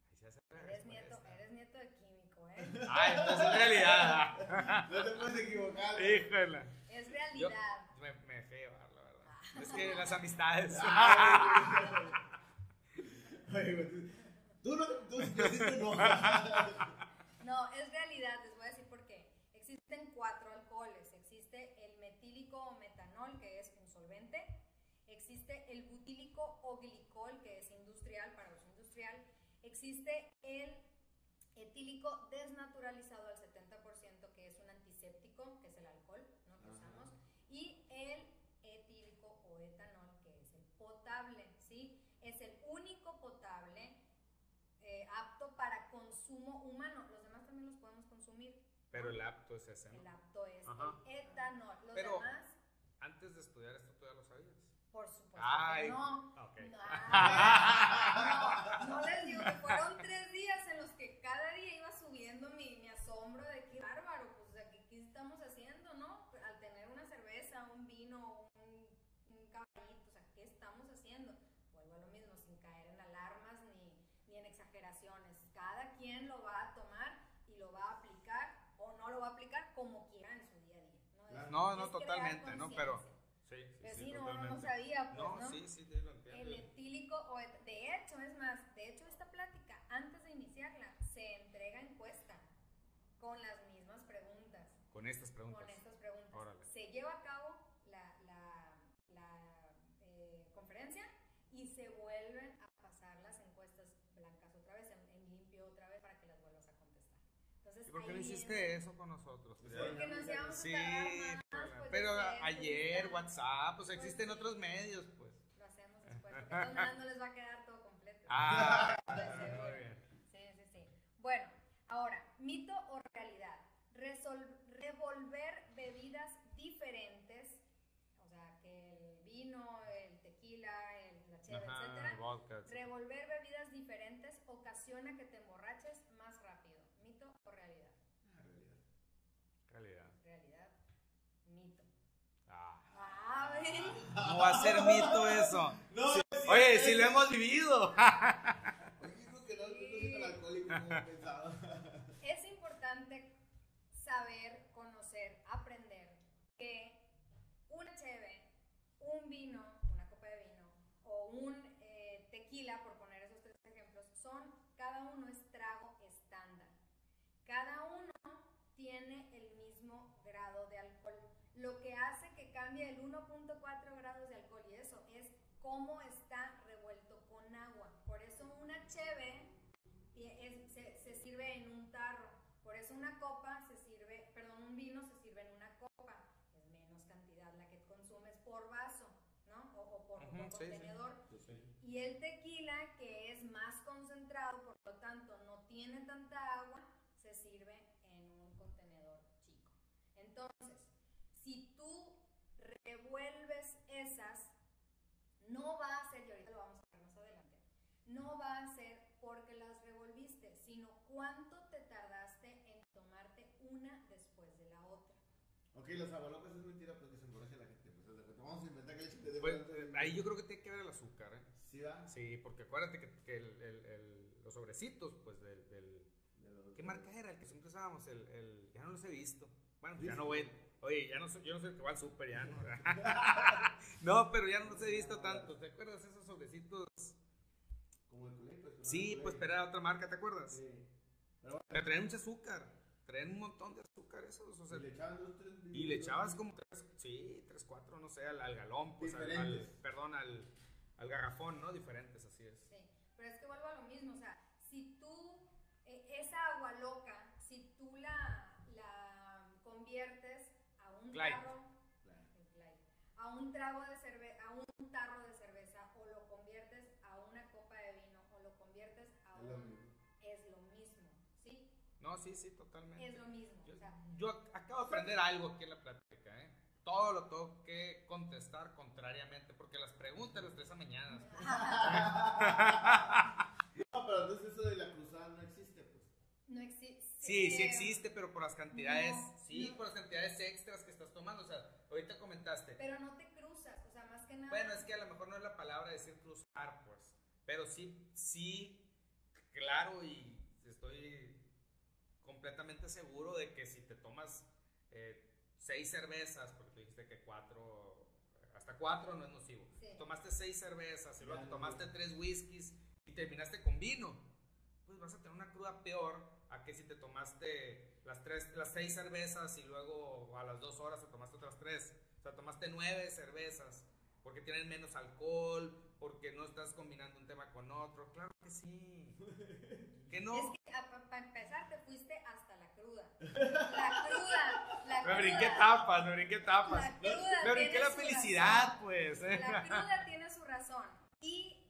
Ahí se hace la Eres nieto, eres nieto de químico, ¿eh? Ah, entonces es realidad. No te puedes equivocar. Híjole. Es Yo realidad. me, me dejé llevar, la verdad. Es que las amistades. Güey, tú- tú, no. No, es realidad, les voy a decir por qué. Existen cuatro alcoholes. Existe el metílico o metanol, que es un solvente. Existe el butílico o glicol, que es industrial, para uso industrial. Existe el etílico desnaturalizado al 70%, que es un antiséptico, que es el alcohol ¿no? que Ajá. usamos. Y el etílico o etanol, que es el potable, ¿sí? Es el único potable eh, apto para consumo humano. Los demás también los podemos Pero el apto es ese, El ¿no? apto es Ajá. el etanol. Los Pero- demás, Antes de estudiar esto, ¿tú ya lo sabías? Por supuesto Ay. que no. Ok. No, no, no les digo que fueron tres días en los que cada día iba subiendo mi, mi asombro de qué bárbaro, pues, o sea, que qué estamos haciendo, ¿no? Al tener una cerveza, un vino, un, un caballito, o sea, ¿qué estamos haciendo? Vuelvo a lo mismo, sin caer en alarmas ni, ni en exageraciones. Cada quien lo va a tomar y lo va a aplicar o no lo va a aplicar como quiera en su día a día. ¿no? No, totalmente, ¿no? Pero-. Sí, sí, Pero sí, sí, no, no, sabía, pues, No, ¿no? sí, sí, sí, lo entiendo. El etílico, o et- de hecho, es más, de hecho esta plática, antes de iniciarla, se entrega encuesta con las mismas preguntas, Con estas preguntas. con estas preguntas. Órale. Se lleva a cabo la, la, la, eh, conferencia y se vuelven a pasar las encuestas blancas otra vez, en, en limpio otra vez, para que las vuelvas a contestar. Entonces, ¿Y por qué no hiciste viene- eso con nosotros? Porque nos íbamos a Sí, pero- pues, ayer, pues, WhatsApp, pues Pues existen sí. otros medios, pues. Lo hacemos después, porque de todas maneras no les va a quedar todo completo. Ah, muy bien. Sí, sí, sí. Bueno, ahora, mito o realidad. Resol- revolver bebidas diferentes, o sea, que el vino, el tequila, el, la cheve, Ajá, etcétera. vodka, etcétera. Revolver bebidas diferentes ocasiona que te emborraches más rápido. ¿Mito o realidad? Ah, realidad. Realidad. Realidad. Mito. Ah. ¿Cómo va a ser mito eso? No, sí, Oye, sí, si lo hemos vivido. No, no. Es importante saber, conocer, aprender que una cheve, un vino, una copa de vino o un eh, tequila, por poner esos tres ejemplos, son, cada uno es trago estándar. Cada uno tiene el mismo grado de alcohol. Lo que cambie el 1.4 grados de alcohol y eso es cómo está revuelto con agua. Por eso una cheve es- se, se sirve en un tarro. Por eso una copa se sirve, perdón, un vino se sirve en una copa. Es menos cantidad la que consumes por vaso, ¿no? O, o por, por sí, sí. contenedor. Pues sí. Y el tequila, que es más concentrado, por lo tanto no tiene tanta agua, se sirve en un contenedor chico. Entonces, si tú revuelves esas, no va a ser, y ahorita lo vamos a ver más adelante, no va a ser porque las revolviste, sino cuánto te tardaste en tomarte una después de la otra. Ok, los abalocas es mentira porque se emborracha la gente. Pues, ¿te Vamos a inventar que leche te dé Pues, eh, ahí yo creo que tiene que ver el azúcar, ¿eh? Sí, va. Sí, porque acuérdate que, que el- el- el- los sobrecitos, pues del, del- De los- ¿Qué marca era el que siempre usábamos? El, el- ya no los he visto. Bueno, ya Sí, no voy. Oye, ya no soy, yo no soy el que va al súper, ya no. no, pero ya no los he visto tanto. ¿Te acuerdas esos sobrecitos? Como el culé, pues. Sí, pues pero era otra marca, ¿te acuerdas? Sí. Pero bueno, Pero traían mucho azúcar. Traían un montón de azúcar esos. O sea, y le echaban dos, tres. y le echabas como tres, sí, tres, cuatro, no sé, al, al galón, pues al, perdón, al, al garrafón, ¿no? Diferentes, así es. Sí, pero es que vuelvo a lo mismo, o sea, si tú, eh, esa agua loca, si tú la conviertes a un Clyde. tarro, Clyde, a un trago de cerveza, a un tarro de cerveza, o lo conviertes a una copa de vino, o lo conviertes a Es lo un, mismo. es lo mismo, ¿sí? No, sí, sí, totalmente. Es lo mismo, Yo, o sea, yo ac- acabo de aprender algo aquí en la plática, ¿eh? Todo lo tengo que contestar contrariamente, porque las preguntas las traes a mañana. No, pero entonces eso de la cruzada no existe, pues. no existe. Sí, sí existe, pero por las cantidades, No, sí, no. por las cantidades extras que estás tomando. O sea, ahorita comentaste. Pero no te cruzas, o sea, más que nada. Bueno, es que a lo mejor no es la palabra decir cruzar, pues. Pero sí, sí, claro, y estoy completamente seguro de que si te tomas eh, seis cervezas, porque tú dijiste que cuatro, hasta cuatro no es nocivo. Sí. Tomaste seis cervezas y luego te tomaste tres whiskies y terminaste con vino. Pues vas a tener una cruda peor a que si te tomaste las, tres, las seis cervezas y luego a las dos horas te tomaste otras tres. O sea, tomaste nueve cervezas porque tienen menos alcohol, porque no estás combinando un tema con otro. Claro que sí. Que no. Es que para empezar te fuiste hasta la cruda. La cruda, la Me brinqué tapas, me brinqué tapas. La cruda Me brinqué la felicidad, razón. pues. ¿eh? La cruda tiene su razón. Y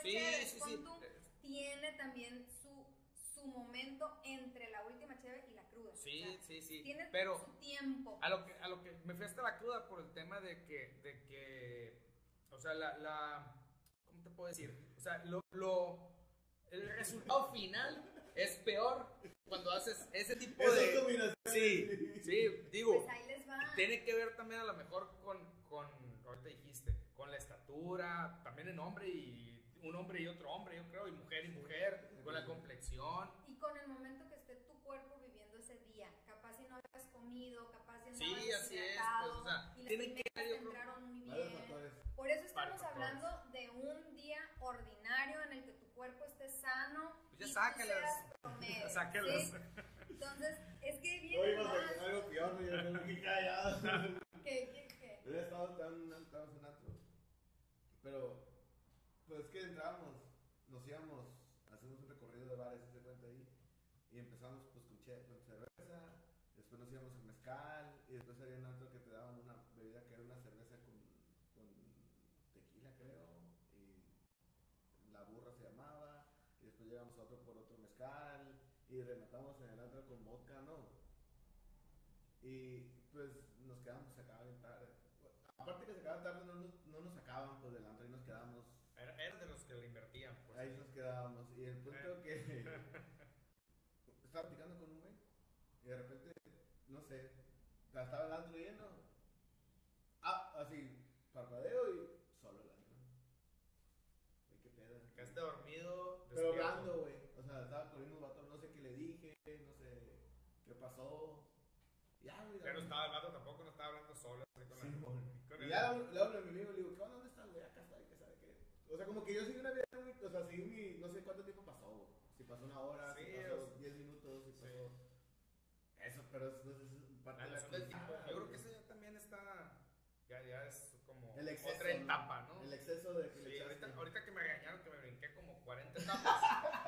el el Sí, cheves sí, sí. tú, tiene también su, su momento entre la última cheve y la cruda. Sí, O sea, sí, sí. Tiene Pero su tiempo. a lo que a lo que me fui hasta la cruda por el tema de que de que o sea, la, la ¿cómo te puedo decir? O sea, lo, lo el resultado final es peor cuando haces ese tipo de. Sí, sí, digo, Pues ahí les va. tiene que ver también a lo mejor con, con, ahorita dijiste, con la estatura, también en hombre y un hombre y otro hombre, yo creo, y mujer y mujer, con la complexión. Y con el momento que esté tu cuerpo viviendo ese día. Capaz si no habías comido, capaz si no Sí, habías así es, pues, o sea, y las que yo te entraron muy bien. Por eso estamos hablando de un día ordinario en el que tu cuerpo esté sano Pues ya y sácalas. promedio, Sáquelas. ¿sí? Entonces, es que Hoy viene íbamos más. a algo peor, ¿no? yo me quedé callado. ¿Qué, qué, qué? Hubiera estado tan, en antro. Pero, pues es que entrábamos, nos íbamos, hacemos un recorrido de bares, se cuenta ahí, y empezamos pues con, che- con cerveza, después nos íbamos con mezcal, y después había un antro que te daban una bebida que era una cerveza con, con tequila, creo, y la burra se llamaba, y después llegamos a otro por otro mezcal, y rematamos en el antro con vodka, ¿no? Y pues nos quedamos, se acaba bien tarde. Aparte que se acaba tarde, no nos, no nos sacaban pues del antro y nos quedábamos. Era, era de los que le invertían, pues. Ahí nos quedábamos. Y el punto que estaba platicando con un güey y de repente, no sé, estaba el antro lleno. Ah, así, parpadeo y solo el antro. Güey, qué pedo. Quedaste dormido, Pero despierto. hablando, güey. O sea, estaba con unos vatos, no sé qué le dije, no sé qué pasó. Ya, güey. Pero dame- estaba el vato tampoco no estaba hablando solo. así con la- Sí, mon. con Y el- ya le hablo a mi amigo y le digo, ¿qué onda? ¿Dónde estás, güey? Acá estoy, que sabe qué. O sea, como que yo seguí una vida o sea, seguí mi, no sé cuánto tiempo pasó, güey. Si pasó una hora, Sí, si pasó sea, 10 minutos, si sí. pasó... Eso, pero es parte La de la noción del tiempo. Yo creo que eso ya también está. Ya, ya es como El exceso, otra etapa, ¿no? El exceso de que Sí, ahorita, ahorita que me regañaron que me brinqué como 40 etapas,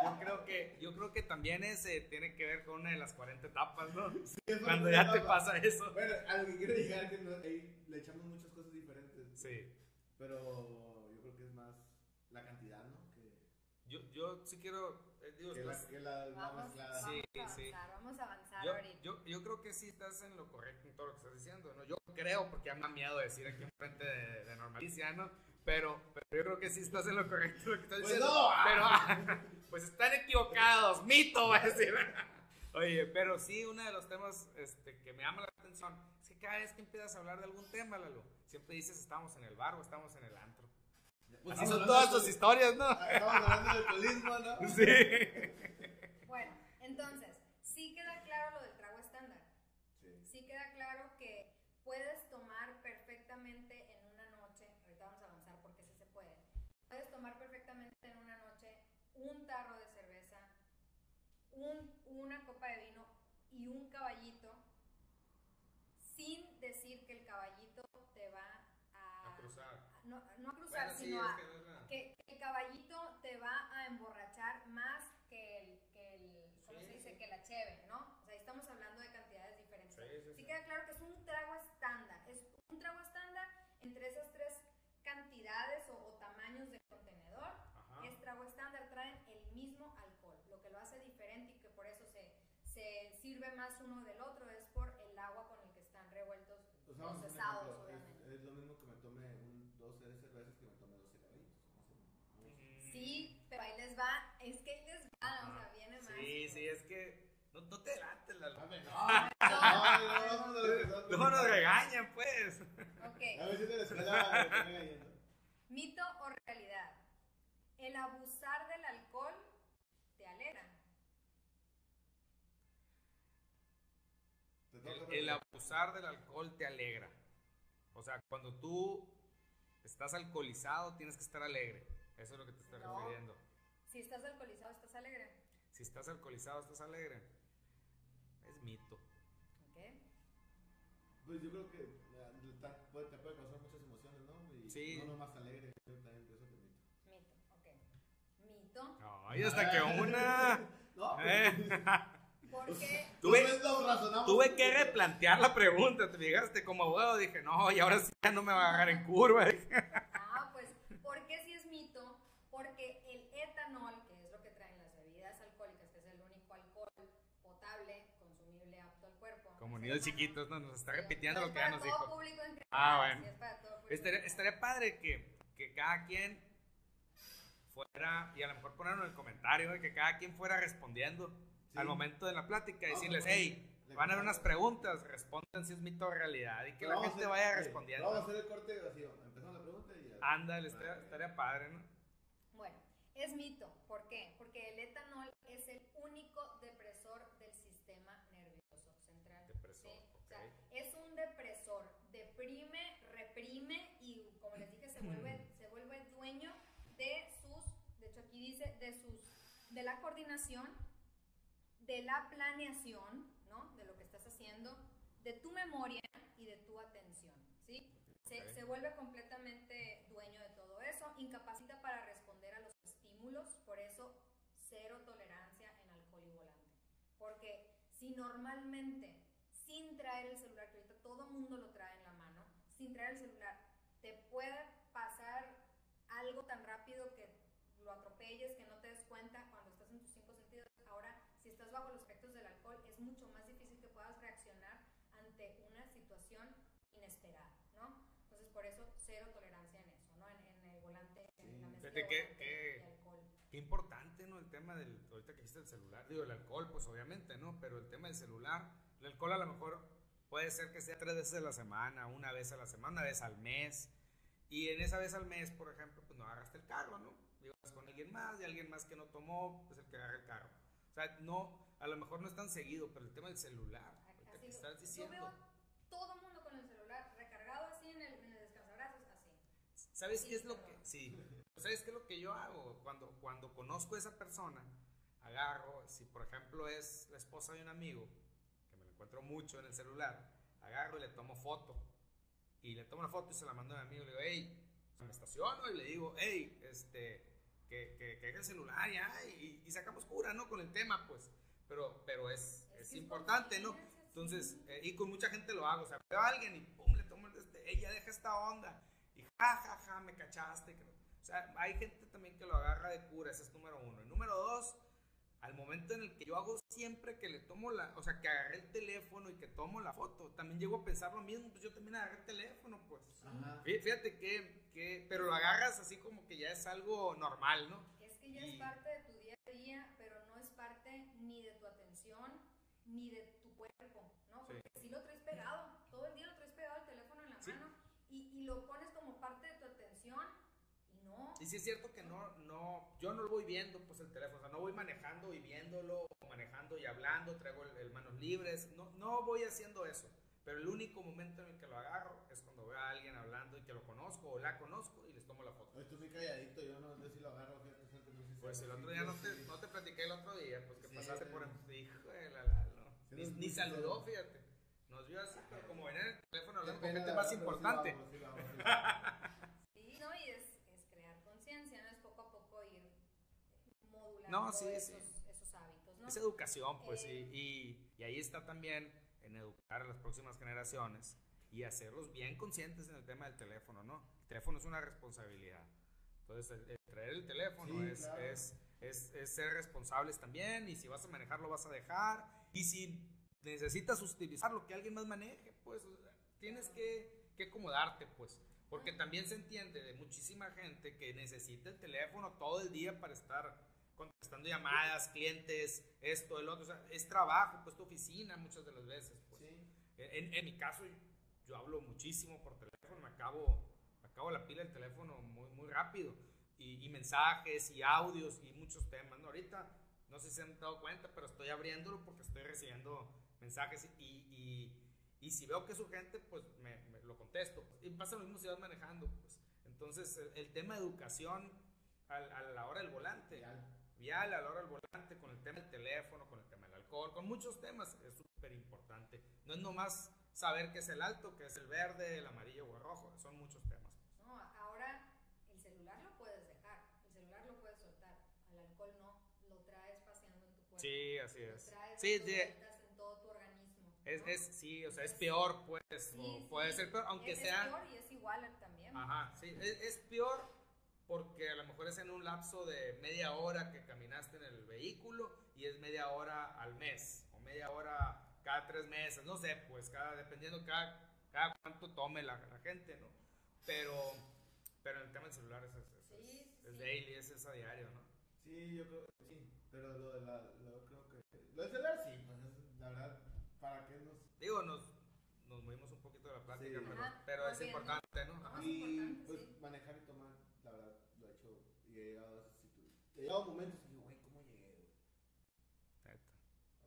yo creo que, yo creo que también ese tiene que ver con una de las 40 etapas, ¿no? Sí, Cuando ya de te pasa eso. Bueno, a lo que quiero llegar es que no- ahí le echamos muchas cosas diferentes. Sí. Pero yo creo que es más la cantidad, ¿no? Que, Yo, yo sí quiero, digo, que la, estás- que la, Vamos, mezclada. vamos Sí, a avanzar, sí. vamos a avanzar yo, ahorita. yo, yo creo que sí estás en lo correcto en todo lo que estás diciendo, ¿no? Yo creo, porque ya me da miedo decir aquí enfrente de, de Normalicia, ¿no? Pero, pero yo creo que sí estás en lo correcto en lo que estás Pues diciendo. no. Pero, pues están equivocados, mito, va a decir. Oye, pero sí, uno de los temas este, que me llama la atención es que cada vez que empiezas a hablar de algún tema, Lalo, siempre dices estamos en el bar o estamos en el antro. Pues Así estamos son todas tus historias, ¿no? Estamos hablando de alcoholismo, ¿no? Sí. Bueno, entonces, sí queda claro lo del trago estándar. Sí. Sí queda claro que puedes tomar perfectamente en una noche, ahorita vamos a avanzar porque sí se puede, puedes tomar perfectamente en una noche un tarro de cerveza, un- una copa de vino y un caballito, sin decir que el caballito te va a... A cruzar. a- cruzar, Bueno, sí, sino es a, que no es que, que el caballito te va a emborrachar más que el, que el ¿cómo Sí, se dice? sí. Que la cheve, ¿no? O sea, ahí estamos hablando de cantidades diferentes. Sí, sí, sí. queda claro que es un trago estándar, es un trago estándar entre esas tres cantidades o, o tamaños de contenedor. Ajá. Es trago estándar, traen el mismo alcohol. Lo que lo hace diferente y que por eso se, se sirve más uno del otro es por el agua con el que están revueltos, un procesados, ejemplo, obviamente. es, es lo mismo que me tome un 12 de cervezas que me tome 12 caballitos. Más o menos. Sí, pero ahí les va, es que ahí les va, o sea, viene más. Sí, sí, es que no, no te adelantes, Lalo. Dame, no, no, no. Luego nos regañan, pues. Ok, A ver si te la regañando. mito o realidad. El abusar del alcohol te alegra. El abusar del alcohol te alegra. O sea, cuando tú estás alcoholizado, tienes que estar alegre. Eso es lo que te estoy No. refiriendo. Si estás alcoholizado, estás alegre. Si estás alcoholizado, estás alegre. Es mito. Ok. Pues yo creo que eh, te puede causar muchas emociones, ¿no? Y Sí. no nomás alegre, yo también pienso que mito. Mito, ok. Mito. Ay, hasta que una. No, Eh. Porque Tuve, Pues, tuve que replantear la pregunta. Te fijaste como abogado. Dije, no, y ahora sí ya no me va a agarrar en curva. Ah, pues, ¿por qué si es mito? Porque el etanol, que es lo que traen las bebidas alcohólicas, que es el único saludable, consumible, apto al cuerpo. Como niños chiquitos, ¿no? Nos está repitiendo lo que ya nos dijo. público en general, Ah, bueno. sí, es para todo público Estaría, padre que, que cada quien fuera, y a lo mejor ponerlo en el comentario, que cada quien fuera respondiendo Sí. al momento de la plática, No, decirles, pues, hey, le van a haber unas preguntas, respondan si es mito o realidad, y que la gente hacer- vaya respondiendo. Vamos a hacer el corte así, empezamos la pregunta y ya. Ándale, estaría, estaría padre, ¿no? Bueno, es mito. ¿Por qué? Porque el etanol es el único depresor del sistema nervioso central. Depresor, ¿sí? O sea, ok. es un depresor. Deprime, reprime y, como les dije, se vuelve, se vuelve dueño de sus, de hecho aquí dice, de sus, de la coordinación, de la planeación, ¿no? De lo que estás haciendo, de tu memoria y de tu atención, ¿sí? Se, se vuelve completamente dueño de todo eso, incapacita para responder a los estímulos, por eso cero tolerancia en alcohol y volante. Porque si normalmente, sin traer el celular, que ahorita todo mundo lo trae en la mano, sin traer el celular, te puede pasar algo tan rápido que lo atropelles, que no te des cuenta cuando estás en tus cinco sentidos. Ahora, si estás bajo los efectos del alcohol, es mucho más difícil que puedas reaccionar ante una situación inesperada, ¿no? Entonces, por eso, cero tolerancia en eso, ¿no? En, en el volante, en la mezcla de y alcohol. Qué importante, ¿no? El tema del, ahorita que dijiste el celular, digo, el alcohol, pues obviamente, ¿no? Pero el tema del celular, el alcohol a lo mejor puede ser que sea tres veces a la semana, una vez a la semana, una vez al mes. Y en esa vez al mes, por ejemplo, pues no agarraste el carro, ¿no? Ibas con alguien más y alguien más que no tomó, pues el que agarra el carro. O sea, no, a lo mejor no es tan seguido, pero el tema del celular, ahorita que estás Yo diciendo, veo todo mundo con el celular recargado así en el, en el descansabrazos, así. ¿sabes Sí, qué es lo que, sí, ¿sabes qué es lo que yo hago? Cuando, cuando conozco a esa persona, agarro, si por ejemplo es la esposa de un amigo, que me lo encuentro mucho en el celular, agarro y le tomo foto. Y le tomo una foto y se la mando a mi amigo. Le digo, hey, me estaciono y le digo, hey, este, que, que, que el celular ya. Y, y sacamos cura, ¿no? Con el tema, pues. Pero, pero es, Es es importante, ¿no? Entonces, eh, y con mucha gente lo hago. O sea, veo a alguien y pum, le tomo el de este, ella deja esta onda. Y ja, ja, ja, me cachaste. O sea, hay gente también que lo agarra de cura, ese es número uno. Y número dos, al momento en el que yo hago siempre que le tomo la, o sea, que agarré el teléfono y que tomo la foto, también llego a pensar lo mismo, pues yo también agarré el teléfono, pues. Ajá. Fí- Fíjate que, que, pero lo agarras así como que ya es algo normal, ¿no? Es que ya Y- es parte de tu día a día, pero no parte ni de tu atención ni de tu cuerpo, ¿no? Sí. Porque si lo traes pegado, todo el día lo traes pegado el teléfono en la Sí. mano y, y lo pones como parte de tu atención y no. Y sí es cierto que no, no, yo no lo voy viendo, pues el teléfono, o sea, no voy manejando y viéndolo, o manejando y hablando, traigo el, el manos libres, no, no voy haciendo eso. Pero el único momento en el que lo agarro es cuando veo a alguien hablando y que lo conozco o la conozco y les tomo la foto. Hoy estoy muy calladito, yo no sé si lo agarro, Pues el otro día no te, no te platiqué el otro día, pues que Sí, pasaste sí. por en- hijo de la, la- no. Ni, ni saludó, fíjate. Nos vio así, pero como venía en el teléfono hablando con gente más importante. sí vamos, sí vamos. Sí, ¿no? Y es, es crear conciencia, ¿no? Es poco a poco ir modulando No, sí, esos, sí. esos hábitos, ¿no? Es educación, pues, Eh. y, y, y ahí está también en educar a las próximas generaciones y hacerlos bien conscientes en el tema del teléfono, ¿no? El teléfono es una responsabilidad. Entonces, el, el traer el teléfono Sí, es, claro. es, es, es ser responsables también, y si vas a manejar, lo vas a dejar, y si necesitas utilizar lo que alguien más maneje, pues, tienes que, que acomodarte, pues. Porque también se entiende de muchísima gente que necesita el teléfono todo el día para estar contestando llamadas, clientes, esto, el otro. O sea, es trabajo, pues tu oficina muchas de las veces. Pues. Sí. En, en mi caso, yo hablo muchísimo por teléfono, me acabo, acabo la pila del teléfono muy, muy rápido. Y, y mensajes y audios y muchos temas. ¿no? Ahorita, no sé si se han dado cuenta, pero estoy abriéndolo porque estoy recibiendo mensajes y, y, y si veo que es urgente, pues me, me lo contesto. Y pasa lo mismo si vas manejando. Pues. Entonces, el, el tema de educación al- a la hora del volante Real. vial a la hora del volante, con el tema del teléfono, con el tema del alcohol, con muchos temas, es súper importante. No es nomás saber qué es el alto, qué es el verde, el amarillo o el rojo, son muchos temas. No, ahora el celular lo puedes dejar, el celular lo puedes soltar, al alcohol no, lo traes paseando en tu cuerpo. Sí, así es. Sí, sí, en todo tu organismo. es, ¿no? es, sí, o sea, es peor, pues, Sí, o sí, puede ser peor, aunque es, sea... Es peor y es igual también. Ajá, sí, es, es peor porque a lo mejor es en un lapso de media hora que caminaste en el vehículo y es media hora al mes o media hora cada tres meses, no sé, pues cada, dependiendo cada, cada cuánto tome la, la gente, ¿no? Pero, pero el tema del celular es, es, Sí, es- sí, es sí. daily, es, es a diario, ¿no? Sí, yo creo que sí. Pero lo de la. Lo del celular sí, pues es, la verdad, ¿para qué nos.? Digo, nos, nos movimos un poquito de la plática, Sí. pero, Ajá, pero es volviendo. importante, ¿no? Ajá. Más y importante, pues sí. manejar y tomar, la verdad, lo he hecho y he llegado a esas situaciones. He llegado a momentos y digo, güey, ¿cómo llegué, güey? Neta.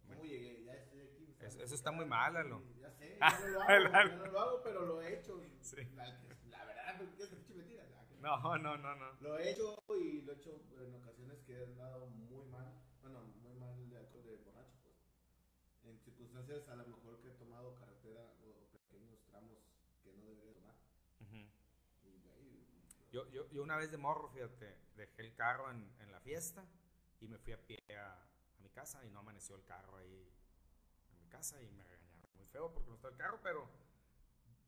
¿Cómo llegué? Ya estoy aquí. me Eso- están eso está muy mal, Lalo. Ya sé, ya no lo hago, no lo hago, pero lo he hecho. Sí. La, la verdad, porque es que pinche mentira. la que- No, no, no, no. Lo he hecho y lo he hecho en ocasiones que he andado muy mal, bueno, muy mal de alcohol de borracho, pues. En circunstancias a lo mejor que he tomado carretera o pequeños tramos que no debería tomar. Y, Yo, yo, yo una vez de morro, fíjate, dejé el carro en, en la fiesta y me fui a pie a, a mi casa y no amaneció el carro ahí en mi casa y me regañaron muy feo porque no estaba el carro, pero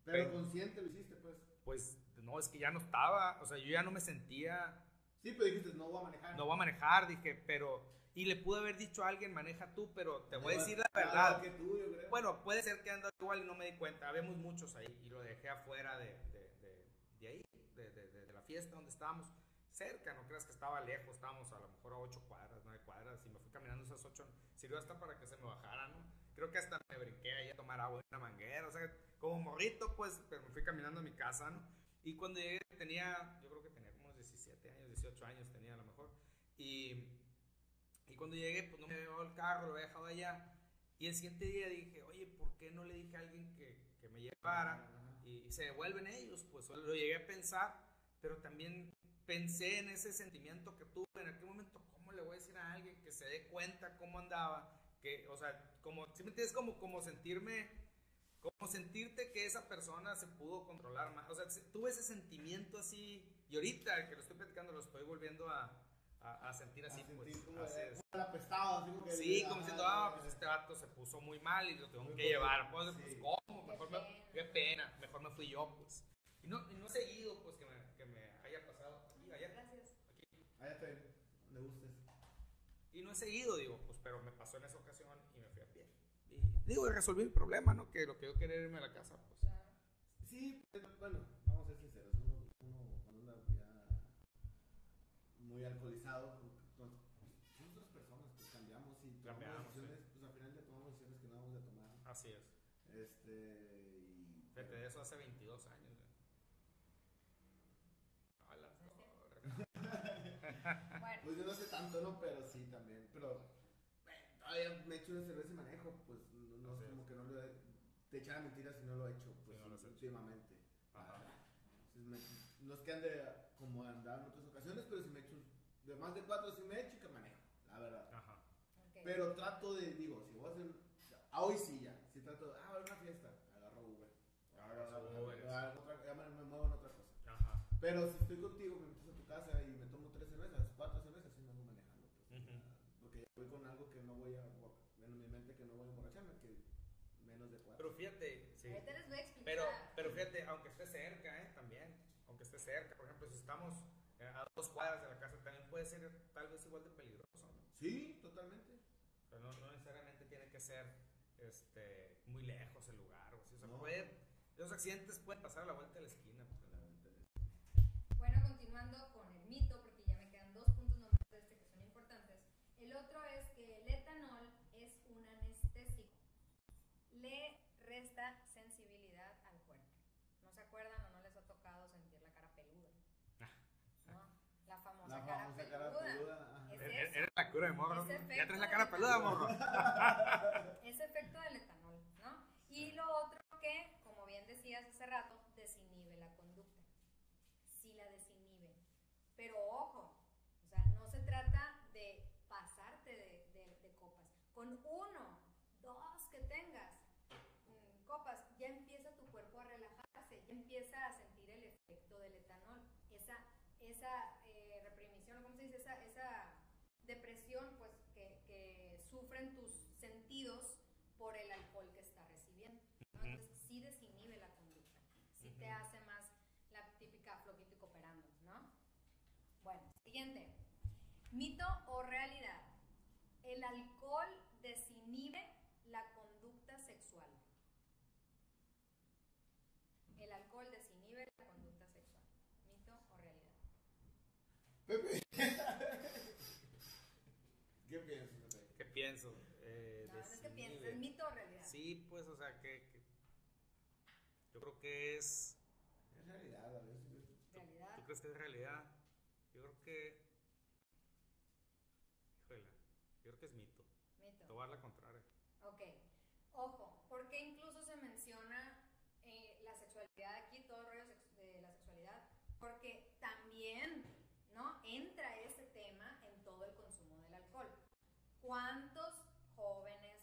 Pero Ven. consciente lo hiciste, pues. pues no, es que ya no estaba, o sea, yo ya no me sentía, Sí, pero dijiste, no voy a manejar. no voy a manejar, dije, pero, y le pude haber dicho a alguien, maneja tú, pero te voy a decir la Claro verdad. que tú, yo creo. Bueno, puede ser que ando igual y no me di cuenta. Habemos muchos ahí y lo dejé afuera de, de, de, de ahí, de, de, de- de la fiesta donde estábamos. Cerca, no creas que estaba lejos, estábamos a lo mejor a 8 cuadras, 9 cuadras y me fui caminando esas 8. Sirvió hasta para que se me bajara, ¿no? Creo que hasta me brinqué ahí a tomar agua en una manguera, o sea, como morrito, pues, pero me fui caminando a mi casa, ¿no? Y cuando llegué tenía, yo creo que tenía como unos 17 años, 18 años tenía a lo mejor. Y, y cuando llegué, pues no me había llevado el carro, lo había dejado allá. Y el siguiente día dije, oye, ¿por qué no le dije a alguien que, que me llevara? Y, y se devuelven ellos, pues lo llegué a pensar, pero también pensé en ese sentimiento que tuve en aquel momento, ¿cómo le voy a decir a alguien que se dé cuenta cómo andaba? Que, o sea, como, si me entiendes, como, como sentirme, como sentirte que esa persona se pudo controlar más. O sea, se- tuve ese sentimiento así, y ahorita que lo estoy platicando, lo estoy volviendo a, a- a sentir así, A sentir pues. como así de- es. como el apestado, así como que- Sí, como diciendo, ah, pues este vato se puso muy mal y lo tengo que llevar. Pues, pues. ¿cómo? Qué Mejor me, pena. qué pena, mejor me fui yo, pues. Y no, y no he seguido, pues, que me, que me haya pasado aquí, allá, Gracias. aquí. Allá bien, donde gustes. Y no he seguido, digo, pues, pero me pasó en esa ocasión y me fui a pie. Y digo, y resolví el problema, ¿no? Que lo que yo quería irme a la casa, pues. Claro. Sí, pero bueno, muy alcoholizado, somos otras personas, pues cambiamos y tomamos Cambiamos, decisiones, pues al final ya tomamos decisiones que no vamos a tomar. Así es. Este, y. Fíjate, de eso hace 22 años. güey. A la torre. Bueno, Pues yo no sé tanto, ¿no? Pero sí también. Pero, bueno, todavía me echo una cerveza y manejo, pues no, no es es. como que no lo he. Te echara mentiras si no lo he hecho, pues no lo has hecho. últimamente. Ajá. Entonces, me- no es que ande como andaba en otras ocasiones, pero si me echo de más de cuatro, si me echo y que manejo, la verdad. Ajá. ok. Pero trato de, digo, si voy a hacer. ah, hoy sí ya. Si trato de, ah, a una fiesta, agarro Uber. Ya me, me muevo en otra cosa. Ajá. Pero si estoy contigo, me metes a tu casa y me tomo tres cervezas, cuatro cervezas, sí me ando manejando. Pues, Ujú. ah, porque ya voy con algo que no voy a. En mi mente que no voy a emborracharme, que menos de cuatro. Pero fíjate, sí. Ahorita les voy a explicar. Pero, pero fíjate, aunque esté cerca, ¿eh? También, aunque esté cerca, por ejemplo, si estamos a dos cuadras de la casa, también puede ser tal vez igual de peligroso, ¿no? Sí, totalmente. O sea, no, no necesariamente tiene que ser este, muy lejos el lugar, o así. O sea, No. puede, los accidentes pueden pasar a la vuelta de la esquina. pues. Bueno, continuando con el mito, porque ya me quedan dos puntos nomás de este que son importantes. El otro es que el etanol es un anestésico. Le resta sensibilidad al cuerpo. ¿No se acuerdan o no les ha tocado sentir la cara peluda? ¿No? La famosa, La cara, famosa cara peluda. peluda. ajá. Es Cura de morro. Ya traes la cara peluda, morro. Ese efecto del etanol, ¿no? Y lo otro que, como bien decías hace rato, siguiente. Mito o realidad. El alcohol desinhibe la conducta sexual. El alcohol desinhibe la conducta sexual. Mito o realidad. Pepe. ¿Qué piensas, ¿Qué pienso? Eh, no, no es que es mito o realidad. Sí, pues, o sea, que, yo creo que es... Es realidad, a veces. ¿Realidad? ¿Tú crees que es realidad? Yo creo que, híjole, yo creo que es mito. Mito. Dar la contraria. Ok. Ojo, porque incluso se menciona eh, la sexualidad aquí, todo el rollo de la sexualidad, porque también, ¿no? Entra ese tema en todo el consumo del alcohol. ¿Cuántos jóvenes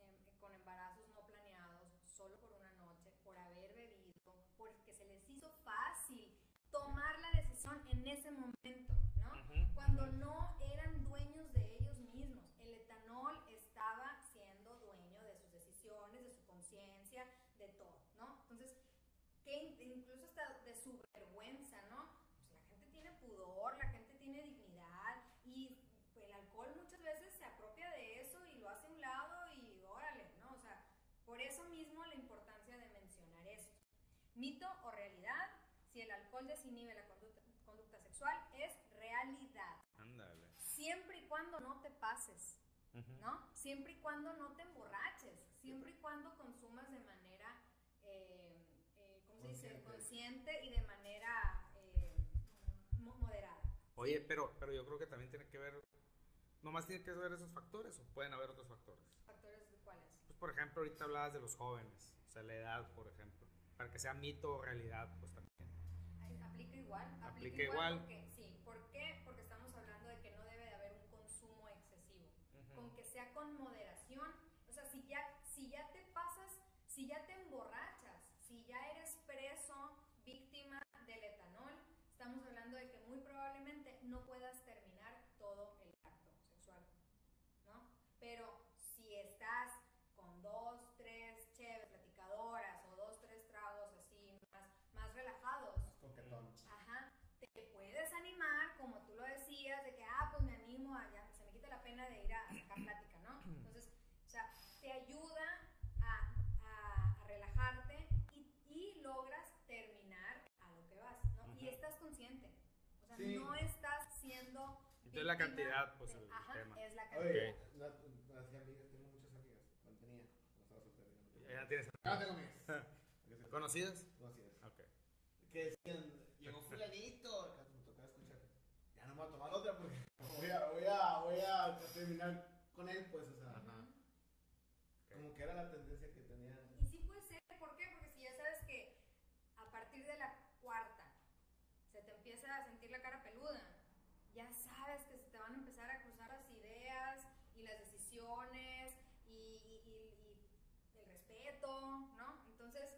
em, con embarazos no planeados, solo por una noche, por haber bebido, porque se les hizo fácil tomar la decisión en ese momento, ¿no? Ujú. cuando no eran dueños de ellos mismos. El etanol estaba siendo dueño de sus decisiones, de su conciencia, de todo, ¿no? Entonces, que in- incluso hasta de su vergüenza, ¿no? Pues la gente tiene pudor, la gente tiene dignidad y el alcohol muchas veces se apropia de eso y lo hace a un lado y órale, ¿no? O sea, por eso mismo la importancia de mencionar esto. Mito o realidad, si el alcohol desinhibe la conducta, conducta sexual, es realidad. Ándale. Siempre y cuando no te pases. ¿no? Siempre y cuando no te emborraches, siempre y cuando consumas de manera, eh, eh, ¿cómo se dice? Consciente. Y de manera eh, mo- moderada. Oye, pero, pero yo creo que también tiene que ver, nomás tiene que ver esos factores o pueden haber otros factores. ¿Factores de cuáles? Pues por ejemplo, ahorita hablabas de los jóvenes, o sea, la edad, por ejemplo. Para que sea mito o realidad, pues también. ¿Aplica igual? Aplica, Aplica igual. Porque, sí, ¿por qué? Porque estamos hablando de que no debe de haber un consumo excesivo. con que sea con moderación. O sea, si ya, si ya te pasas, si ya te emborrachas, si ya eres preso, víctima del etanol, estamos hablando de que muy probablemente no puedas terminar todo el acto sexual, ¿no? Pero si estás con dos, tres cheves platicadoras o dos, tres tragos así más, más relajados, Coquetón. Ajá, te puedes animar, como tú lo decías, de que, ah, pues me animo, a, ya, se me quita la pena de ir a sacar plática, ¿no? Entonces, o sea, te ayuda a, a- a relajarte y, y logras terminar a lo que vas, ¿no? Y Ujú. estás consciente, o sea, Sí. no estás siendo... Entonces la cantidad, pues, de- el ajá, tema. es la cantidad. Oye, no, no hacía amigas, tengo muchas amigas. Cuando tenía, cuando estaba soltero. ya no tengo. Ya tienes tengo amigas. Conocidas. Conocidas. Ok. Que decían, llegó fulanito. acá Me tocaba escuchar. Ya no me voy a tomar otra porque voy a, voy a, voy a terminar con él, pues, o sea. Ajá. Como que era la tendencia que tenían. Y sí puede ser, ¿por qué? Porque si ya sabes que a partir de la cuarta se te empieza a sentir la cara peluda, ya sabes que se te van a empezar a cruzar las ideas y las decisiones y, y- y- y el respeto, ¿no? Entonces,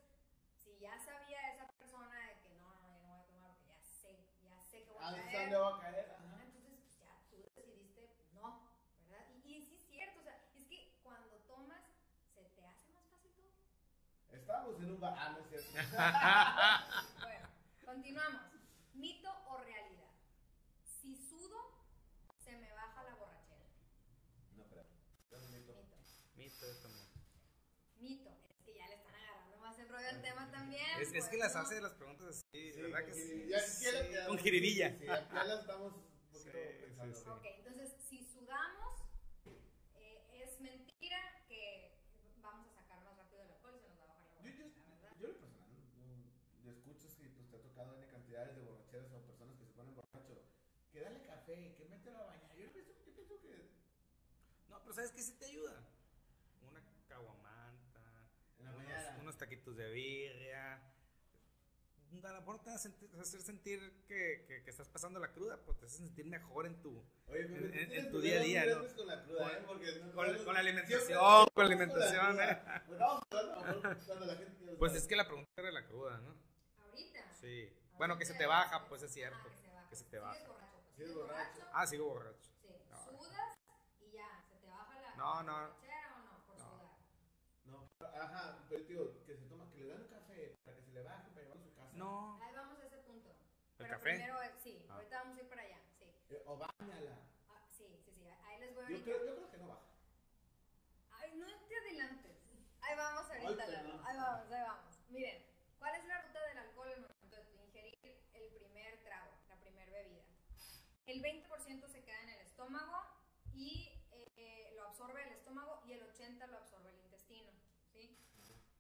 si ya sabía esa persona de que no, no, yo no voy a tomar porque ya sé, ya sé que voy Ah, a ¿de caer. dónde va a caer? Ajá, Ajá. Entonces, pues ya tú decidiste no, ¿verdad? Y, y sí es cierto, o sea, es que cuando tomas, se te hace más fácil todo. Estábamos en un bar. Ah, no es cierto. Bueno, continuamos. ¿Mito o realidad? Si sudo, se me baja la borrachera. no, pero. es un mito. Mito. Mito también. Mito. Es que ya le están agarrando más el rollo al tema también. Es, es pues, que las ¿no? hace las preguntas así, Sí, ¿verdad con que sí? Ya, ya la- ya- Con jiribilla. Sí, ya ya la estamos un poquito Sí, sí, pensando. sí. Ok, entonces, si sudamos, eh, es mentira que vamos a sacar más rápido el alcohol y se nos va a bajar la Yo, yo, borrachera, ¿verdad? yo, en lo personal, yo, yo escucho si pues, te ha tocado N cantidades de borracheras o personas que se ponen borracho, que dale a bañar. Yo pienso, yo pienso que No, pero ¿sabes qué sí te ayuda? Una caguamanta, la unos, unos taquitos de birria. A lo mejor te va a sentir- hacer sentir que, que, que estás pasando la cruda, pues te hace sentir mejor en tu... Oye, en- pero en- tu día a día, ¿no? Con la cruda, Con- ¿eh? Porque no- con- con la alimentación, con la alimentación. ¿eh? Pues la. Pues es que la pregunta era la cruda, ¿no? Ahorita. Sí. Bueno, que se te baja, pues es cierto. Ah, que se baja. Que se te baja. Sigues borracho. Ah, sigo borracho. Sí, No. sudas y ya, se te baja la No, no. borrachera o no, por No. sudar. No, ajá, pero tío, que se toma, que le dan un café para que se le baje para llevarlo a su casa. No. Ahí vamos a ese punto. ¿El Pero café? primero, eh, sí, Ah. ahorita vamos a ir para allá, sí. Eh, o bañala. Ah, sí, sí, sí, ahí les voy Yo ahorita. creo, yo creo que no baja. Ay, no te adelantes. Ahí vamos ahorita, Ay, Lalo. perdón. Ahí vamos, ahí vamos. Miren, ¿cuál es la ruta del alcohol al momento de tu ingerir el primer trago, la primer bebida? El 20% se queda en el estómago y eh, lo absorbe y el 80 lo absorbe el intestino. ¿sí?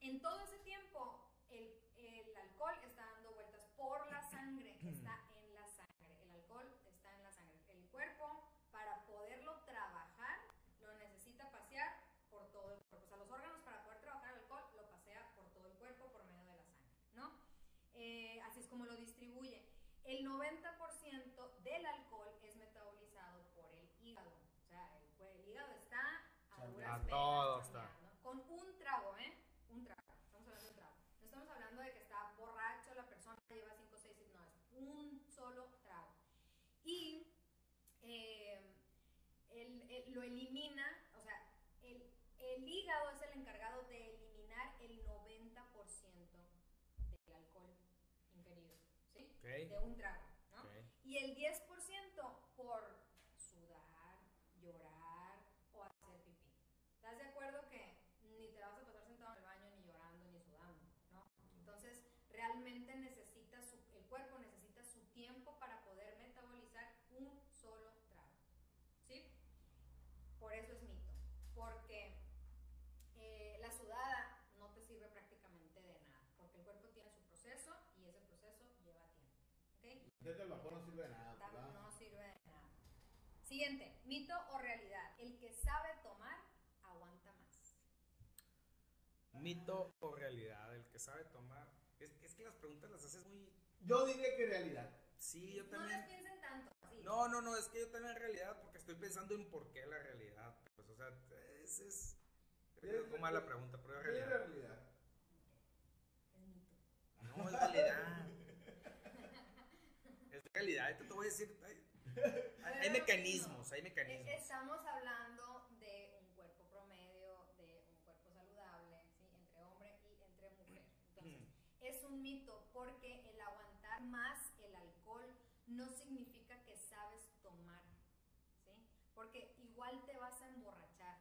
En todo ese tiempo, el, el alcohol está dando vueltas por la sangre, está en la sangre. El alcohol está en la sangre. El cuerpo, para poderlo trabajar, lo necesita pasear por todo el cuerpo. O sea, los órganos para poder trabajar el alcohol lo pasea por todo el cuerpo por medio de la sangre, ¿no? Eh, así es como lo distribuye. El 90% del alcohol es metabolizado por el hígado. O sea, el, cue- el hígado está a todo está. Con un trago, ¿eh? Un trago. Estamos hablando de un trago. No estamos hablando de que está borracho la persona, lleva 5 o 6, no, es un solo trago. Y eh, el- el- lo elimina, o sea, el, el hígado es el encargado de eliminar el 90% del alcohol ingerido, ¿sí? Ok. De un trago, ¿no? Ok. Y el 10% por sudar, llorar o hacer pipí. ¿Estás de acuerdo que ni te vas a pasar sentado en el baño ni llorando ni sudando, ¿no? Entonces, realmente necesita su, el cuerpo necesita su tiempo para poder metabolizar un solo trago. ¿Sí? Por eso es mito. Porque eh, la sudada no te sirve prácticamente de nada. Porque el cuerpo tiene su proceso y ese proceso lleva tiempo. El vapor no sirve de nada. No sirve de nada. Siguiente, mito o realidad. El que sabe tomar aguanta más. Mito o realidad, el que sabe tomar. Es, es que las preguntas las haces muy. Yo diría que realidad. Sí, yo No las también. piensen tanto. así. No, no, no, es que yo también en realidad, porque estoy pensando en por qué la realidad. Pues, o sea, es. es creo mala pregunta, pero es realidad. realidad. Es mito. No, es realidad. Es realidad, ahorita te voy a decir. Hay, mecanismos, hay E- mecanismos. Estamos hablando de un cuerpo promedio, de un cuerpo saludable, ¿sí? entre hombre y entre mujer. Entonces, es un mito porque el aguantar más el alcohol no significa que sabes tomar, ¿sí? Porque igual te vas a emborrachar,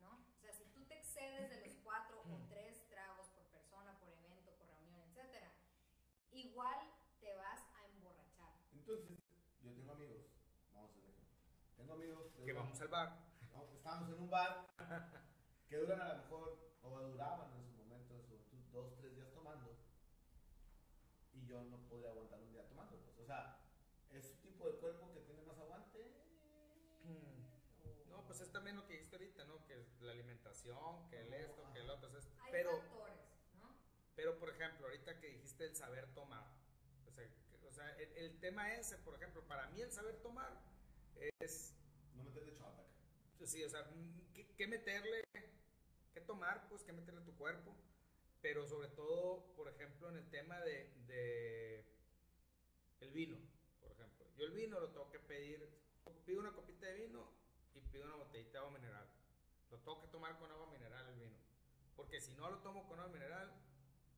¿no? O sea, si tú te excedes de los cuatro o tres tragos por persona, por evento, por reunión, etcétera, igual te vas a emborrachar. Entonces, yo tengo amigos. Vamos a hacer un ejemplo. Tengo amigos. Que vamos al bar. Vamos, Estábamos en un bar que duran a lo mejor, o duraban en su momento, en su juventud, dos, tres días tomando. Y yo no podría aguantar un día tomando. Pues. O sea, es un tipo de cuerpo que tiene más aguante. o- No, pues es también lo que dijiste ahorita, ¿no? Que es la alimentación, que el esto, que el otro. es- Hay pero, factores, ¿no? pero, por ejemplo, ahorita que dijiste el saber tomar. O sea, que- o sea, el, el tema ese, por ejemplo, para mí el saber tomar es Meterle chota. Sí, o sea, mm, ¿qué, qué meterle? ¿Qué tomar? Pues, ¿qué meterle a tu cuerpo? Pero sobre todo, por ejemplo, en el tema de, de el vino, por ejemplo. Yo el vino lo tengo que pedir, pido una copita de vino y pido una botellita de agua mineral. Lo tengo que tomar con agua mineral el vino. Porque si no lo tomo con agua mineral,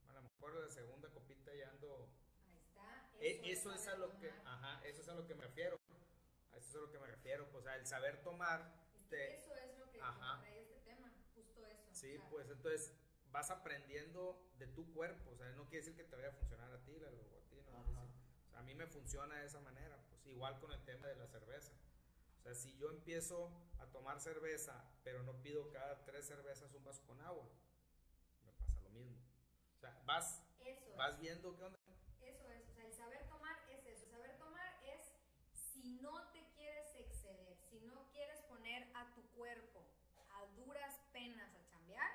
a lo mejor la segunda copita ya ando Ahí está. e- Eso es a lo que, ajá, eso es a lo que me refiero. Eso es a lo que me refiero. O sea, el saber tomar. Es que te- Eso es lo que trae este tema, justo eso. sí, o sea, pues entonces vas aprendiendo de tu cuerpo. O sea, no quiere decir que te vaya a funcionar a ti, Lalo, o a ti, no. O sea, a mí me funciona de esa manera. Pues igual con el tema de la cerveza. O sea, si yo empiezo a tomar cerveza, pero no pido cada tres cervezas un vaso con agua, me pasa lo mismo. O sea, vas, Eso vas es. viendo qué onda. Eso es. O sea, el saber tomar es eso. El saber tomar es si no te quieres exceder, si no quieres poner a tu cuerpo a duras penas a chambear,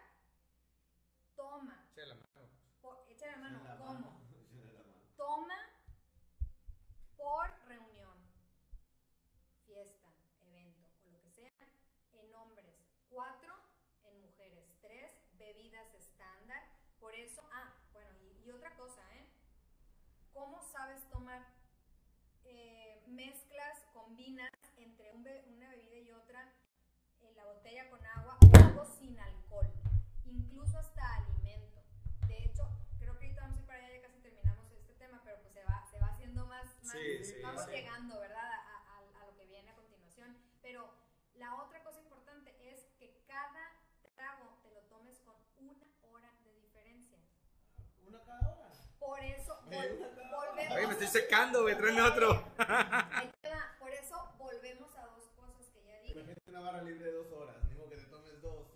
toma. Che, la mano. Po- echa la mano. En la ¿Cómo? mano, en la mano. Toma por reunión, fiesta, evento o lo que sea, en hombres, cuatro, en mujeres, tres, bebidas estándar. Por eso, ah, bueno, y, y otra cosa, ¿eh? ¿Cómo sabes tomar? Eh, mezclas, combinas entre un be- una bebida y otra, en la botella con sin alcohol, incluso hasta alimento. De hecho, creo que ahorita vamos a ir para allá, ya casi terminamos este tema, pero pues se va, se va haciendo más, más Sí, sí, vamos sí. llegando, ¿verdad? A, a- a lo que viene a continuación. Pero la otra cosa importante es que cada trago te lo tomes con una hora de diferencia. Una cada hora. Por eso vol- volvemos. Oye, me estoy secando, güey, tráeme otro. Por eso volvemos a dos cosas que ya dije. Imagínate una barra libre de dos horas. Digo que te tomes dos.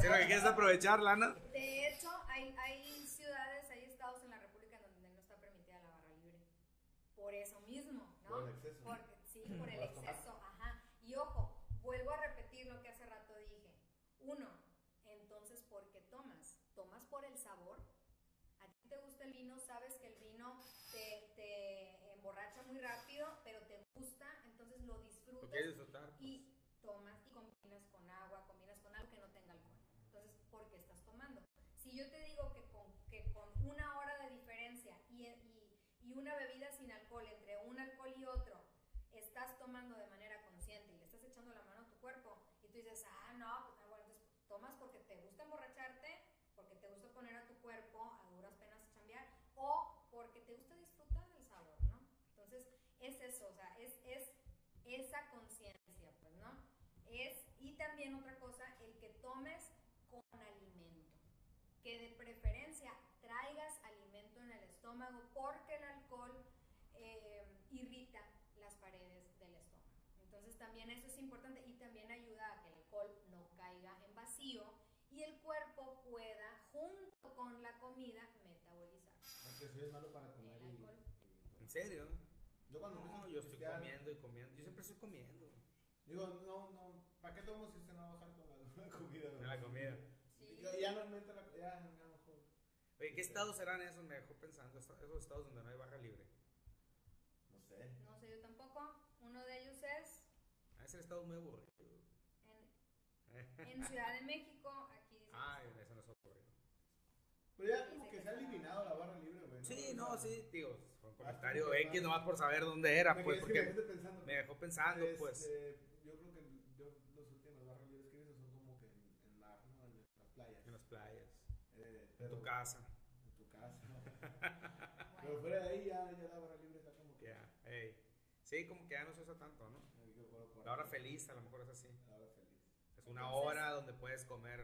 Si lo que quieres es aprovechar, lana. De hecho, hay, hay ciudades, hay estados en la República en donde no está permitida la barra libre. Por eso mismo, ¿no? Por el exceso. Porque- sí, por el exceso, ajá. Y ojo, vuelvo a repetir lo que hace rato dije. Uno, entonces, ¿por qué tomas? ¿Tomas por el sabor? ¿A ti te gusta el vino? Sabes que el vino te, te emborracha muy rápido, pero te gusta, entonces lo Lo disfrutas quieres disfrutar. y tomas y combinas con agua, combinas con algo que no tenga alcohol. Entonces, ¿por qué estás tomando? Si yo te digo que con, que con una hora de diferencia y, y- y una bebida sin alcohol entre un alcohol y otro, estás tomando de manera consciente y le estás echando la mano a tu cuerpo y tú dices, ah, no, pues ah, bueno, entonces tomas porque te gusta emborracharte, porque te gusta poner a tu cuerpo a duras penas a chambear o porque te gusta disfrutar del sabor, ¿no? Entonces, es eso, o sea, es, es esa conciencia, pues, ¿no? Es, y también otra cosa, el que tomes con alimento. Que de preferencia traigas alimento en el estómago porque el alcohol eh, irrita las paredes del estómago. Entonces también eso es importante y también ayuda a que el alcohol no caiga en vacío y el cuerpo pueda, junto con la comida, metabolizar Aunque soy malo para comer el y, alcohol. ¿En serio? Yo cuando No, empiezo a yo estoy comiendo y comiendo. Yo siempre estoy comiendo. Digo, no, no, ¿para qué tomo si se no va a bajar con la, con la comida? En la comida. Sí. Ya, ya no aumenta la ya, ya mejor. Oye, ¿qué estados serán esos? Me dejó pensando. Esos estados donde no hay barra libre. No sé. No sé yo tampoco. Uno de ellos es Ah, es el estado muy aburrido. en, en Ciudad de México. Aquí Ay, está- eso no es aburrido. Pero ya como que se ha eliminado la barra libre, güey. Sí, O no, sí, tío. Comentario X nomás por saber dónde era, me pues, es me porque quedé pensando. me dejó pensando, pues. Este, yo creo que yo, los últimos barras libres que visto son como que en, en mar, ¿no? En las playas. En las playas, Eh, en tu casa. En tu casa. Pero fuera de ahí ya, ya la barra libre está como que. Ya, ey. Sí, como que ya no se usa tanto, ¿no? La hora feliz, a lo mejor es así. La hora feliz. Es una Entonces- hora donde puedes comer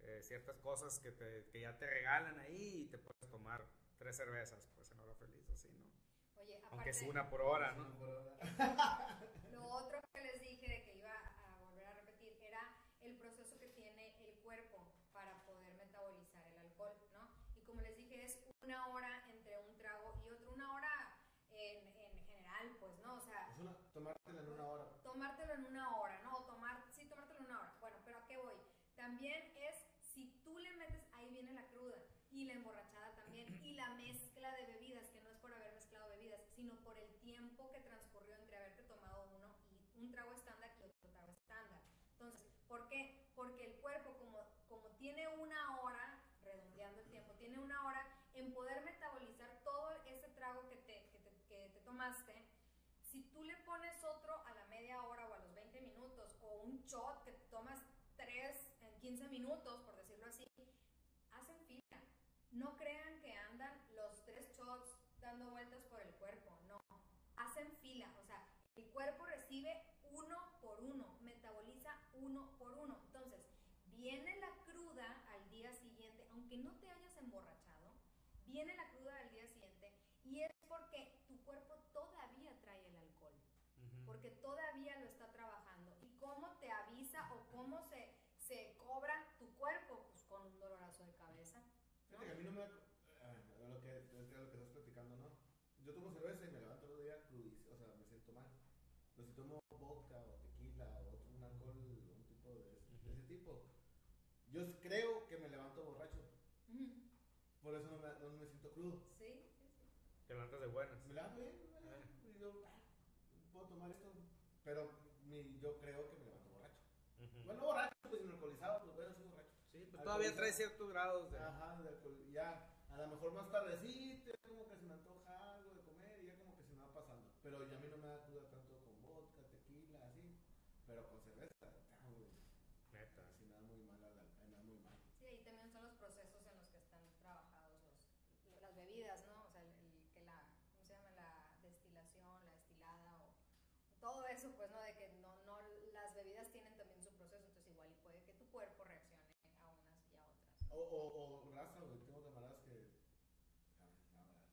eh, ciertas cosas que, te, que ya te regalan ahí y te puedes tomar tres cervezas, pues en hora feliz, así, ¿no? Oye, Aunque es aparte, una por hora, ¿no? Una por hora. lo otro que les dije de que iba a volver a repetir era el proceso que tiene el cuerpo para poder metabolizar el alcohol, ¿no? Y como les dije, es una hora entre un trago y otro, una hora en, en general, pues, ¿no? O sea, Es una, tomártela en una hora. tomártelo en una hora, ¿no? O tomar, sí, tomártelo en una hora. Bueno, pero ¿a qué voy? También es, si tú le metes, ahí viene la cruda y la emborrachada también, y la mezcla de bebidas, que no es por haber mezclado bebidas, sino por el tiempo que transcurrió entre haberte tomado uno y un trago estándar y otro trago estándar. Entonces, ¿por qué? Porque el cuerpo, como, como tiene una hora, redondeando el tiempo, tiene una hora en poder metabolizar todo ese trago que te, que te, que te tomaste, si tú le pones otro a la media hora o a los 20 minutos, o un shot que tomas 3 en 15 minutos, por decirlo así, hacen fila. No crean que andan los tres shots dando vueltas por el cuerpo, no. Hacen fila, o sea, el cuerpo recibe uno por uno, metaboliza uno por uno. Entonces, viene la cruda al día siguiente, aunque no te hayas emborrachado, viene la cruda al día siguiente y es porque tu cuerpo todavía trae el alcohol Ujú. porque todavía lo está trabajando. ¿Y cómo te avisa o cómo se, se cobra tu cuerpo? Pues con un dolorazo de cabeza. ¿no? Fíjate que a mí no me. eh, a lo que, a lo que estás platicando, ¿no? Yo tomo cerveza y me levanto el otro día crudísimo, o sea, me siento mal. Pero si tomo vodka o tequila o otro, un alcohol, un tipo de, ese- de ese tipo, yo creo que me levanto borracho. Ujú. Por eso no me, no me siento crudo. Sí, sí, sí. Te levantas de buenas. Me levanto bien, eh, y yo, ah, puedo tomar esto. Pero mi, yo creo que me levanto borracho. Ujú. Bueno, borracho, pues sin alcoholizado, pues bueno, soy borracho. Sí, pues todavía trae ciertos grados de... Ajá, de alcohol. Ya, a lo mejor más tardecito, ya como que se me antoja algo de comer y ya como que se me va pasando. Pero ya a mí no me da cruda tanto con vodka, tequila, así. Pero con cerveza, ah, güey, Neta. así me da muy mal, a la- me da muy mal. Sí, ahí también son los procesos en los que están trabajados los, las bebidas, ¿no? O sea, el, el que la, ¿cómo se llama? La destilación, la destilada o todo eso, pues, ¿no? De que no, no, las bebidas tienen también su proceso, entonces igual y puede que tu cuerpo reaccione a unas y a otras. O, o, o raza, güey, tengo camaradas que. ah, camaradas,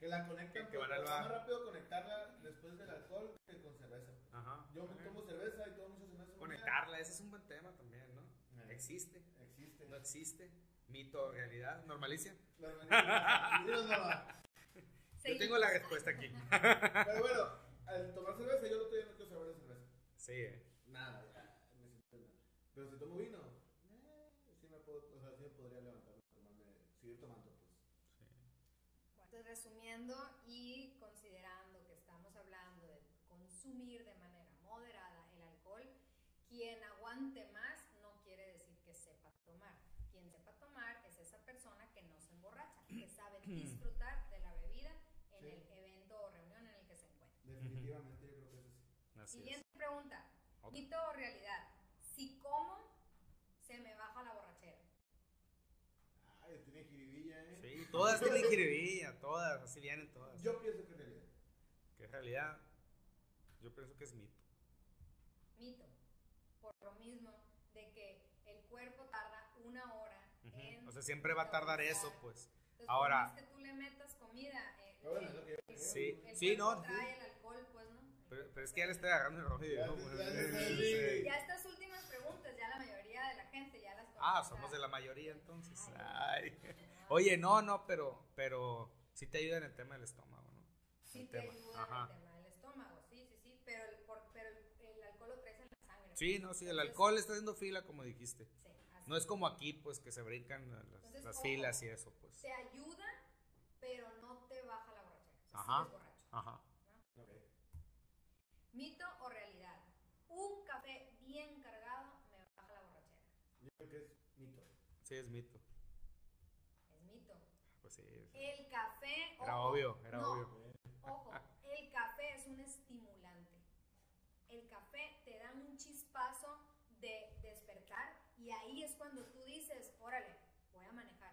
Que la conectan, Que- que van al está bar. más rápido conectarla después del alcohol que con cerveza. Ajá. Yo tomo cerveza y tomo mucha cerveza. Conectarla, ese es un buen tema también, ¿no? Eh, ¿Existe? Existe. ¿No existe? ¿Mito, realidad? ¿Normalicia? Nova. Yo tengo la respuesta aquí. Pero bueno, al tomar cerveza, yo el otro día no quiero saber de cerveza. Sí, eh. Nada, ya, me siento mal. Pero si tomo vino, eh, sí me puedo, o sea, sí me podría levantarme, tomarme, seguir tomando, pues. Entonces, y considerando que estamos hablando de consumir de manera moderada el alcohol, quien aguante más no quiere decir que sepa tomar. Quien sepa tomar es esa persona que no se emborracha, que sabe disfrutar de la bebida en Sí. el evento o reunión en el que se encuentra. Definitivamente yo creo que eso sí. Así es. Siguiente pregunta. Ok. ¿Mito o realidad? Si como, se me baja la borrachera. Ay, tiene jiribilla, eh. Sí, todas tienen jiribilla, todas, así vienen todas. Yo pienso que en realidad. Que en realidad, yo pienso que es mito. Mito. Por lo mismo de que el cuerpo tarda una hora Ujú. en. O sea, siempre va a tardar eso, pues. Entonces, Ahora- más que tú le metas comida, eh, bueno, el- es lo que yo el-. Sí, el sí, cuerpo no, trae sí. el alcohol, pues, ¿no? Pero, pero es que ya le estoy agarrando el rojo y Ya ¿no? ya te- sí, sí. sí. Ya estas últimas preguntas, ya la mayoría de la gente ya las Ah, conoce. somos de la mayoría entonces. Ay. Ay. Oye, no, no, pero, pero sí te ayuda en el tema del estómago, ¿no? Sí El te tema. ayuda Ajá. en el tema del estómago, sí, sí, sí, pero el, por- pero el, alcohol lo traes en la sangre. Sí, no, sí, el alcohol está haciendo fila, como dijiste. Sí, así No es como aquí, pues, que se brincan las, Entonces, las filas y eso, pues. Te ayuda, pero no te baja la borrachera. O sea, Ajá. Ajá. ¿Mito o realidad? Un café bien cargado me baja la borrachera. Yo creo que es mito. Sí, es mito. Es mito. Pues sí. es- El café. Era ojo, obvio, era no, obvio. Ojo, el café es un estimulante. El café te da un chispazo de despertar y ahí es cuando tú dices, órale, voy a manejar,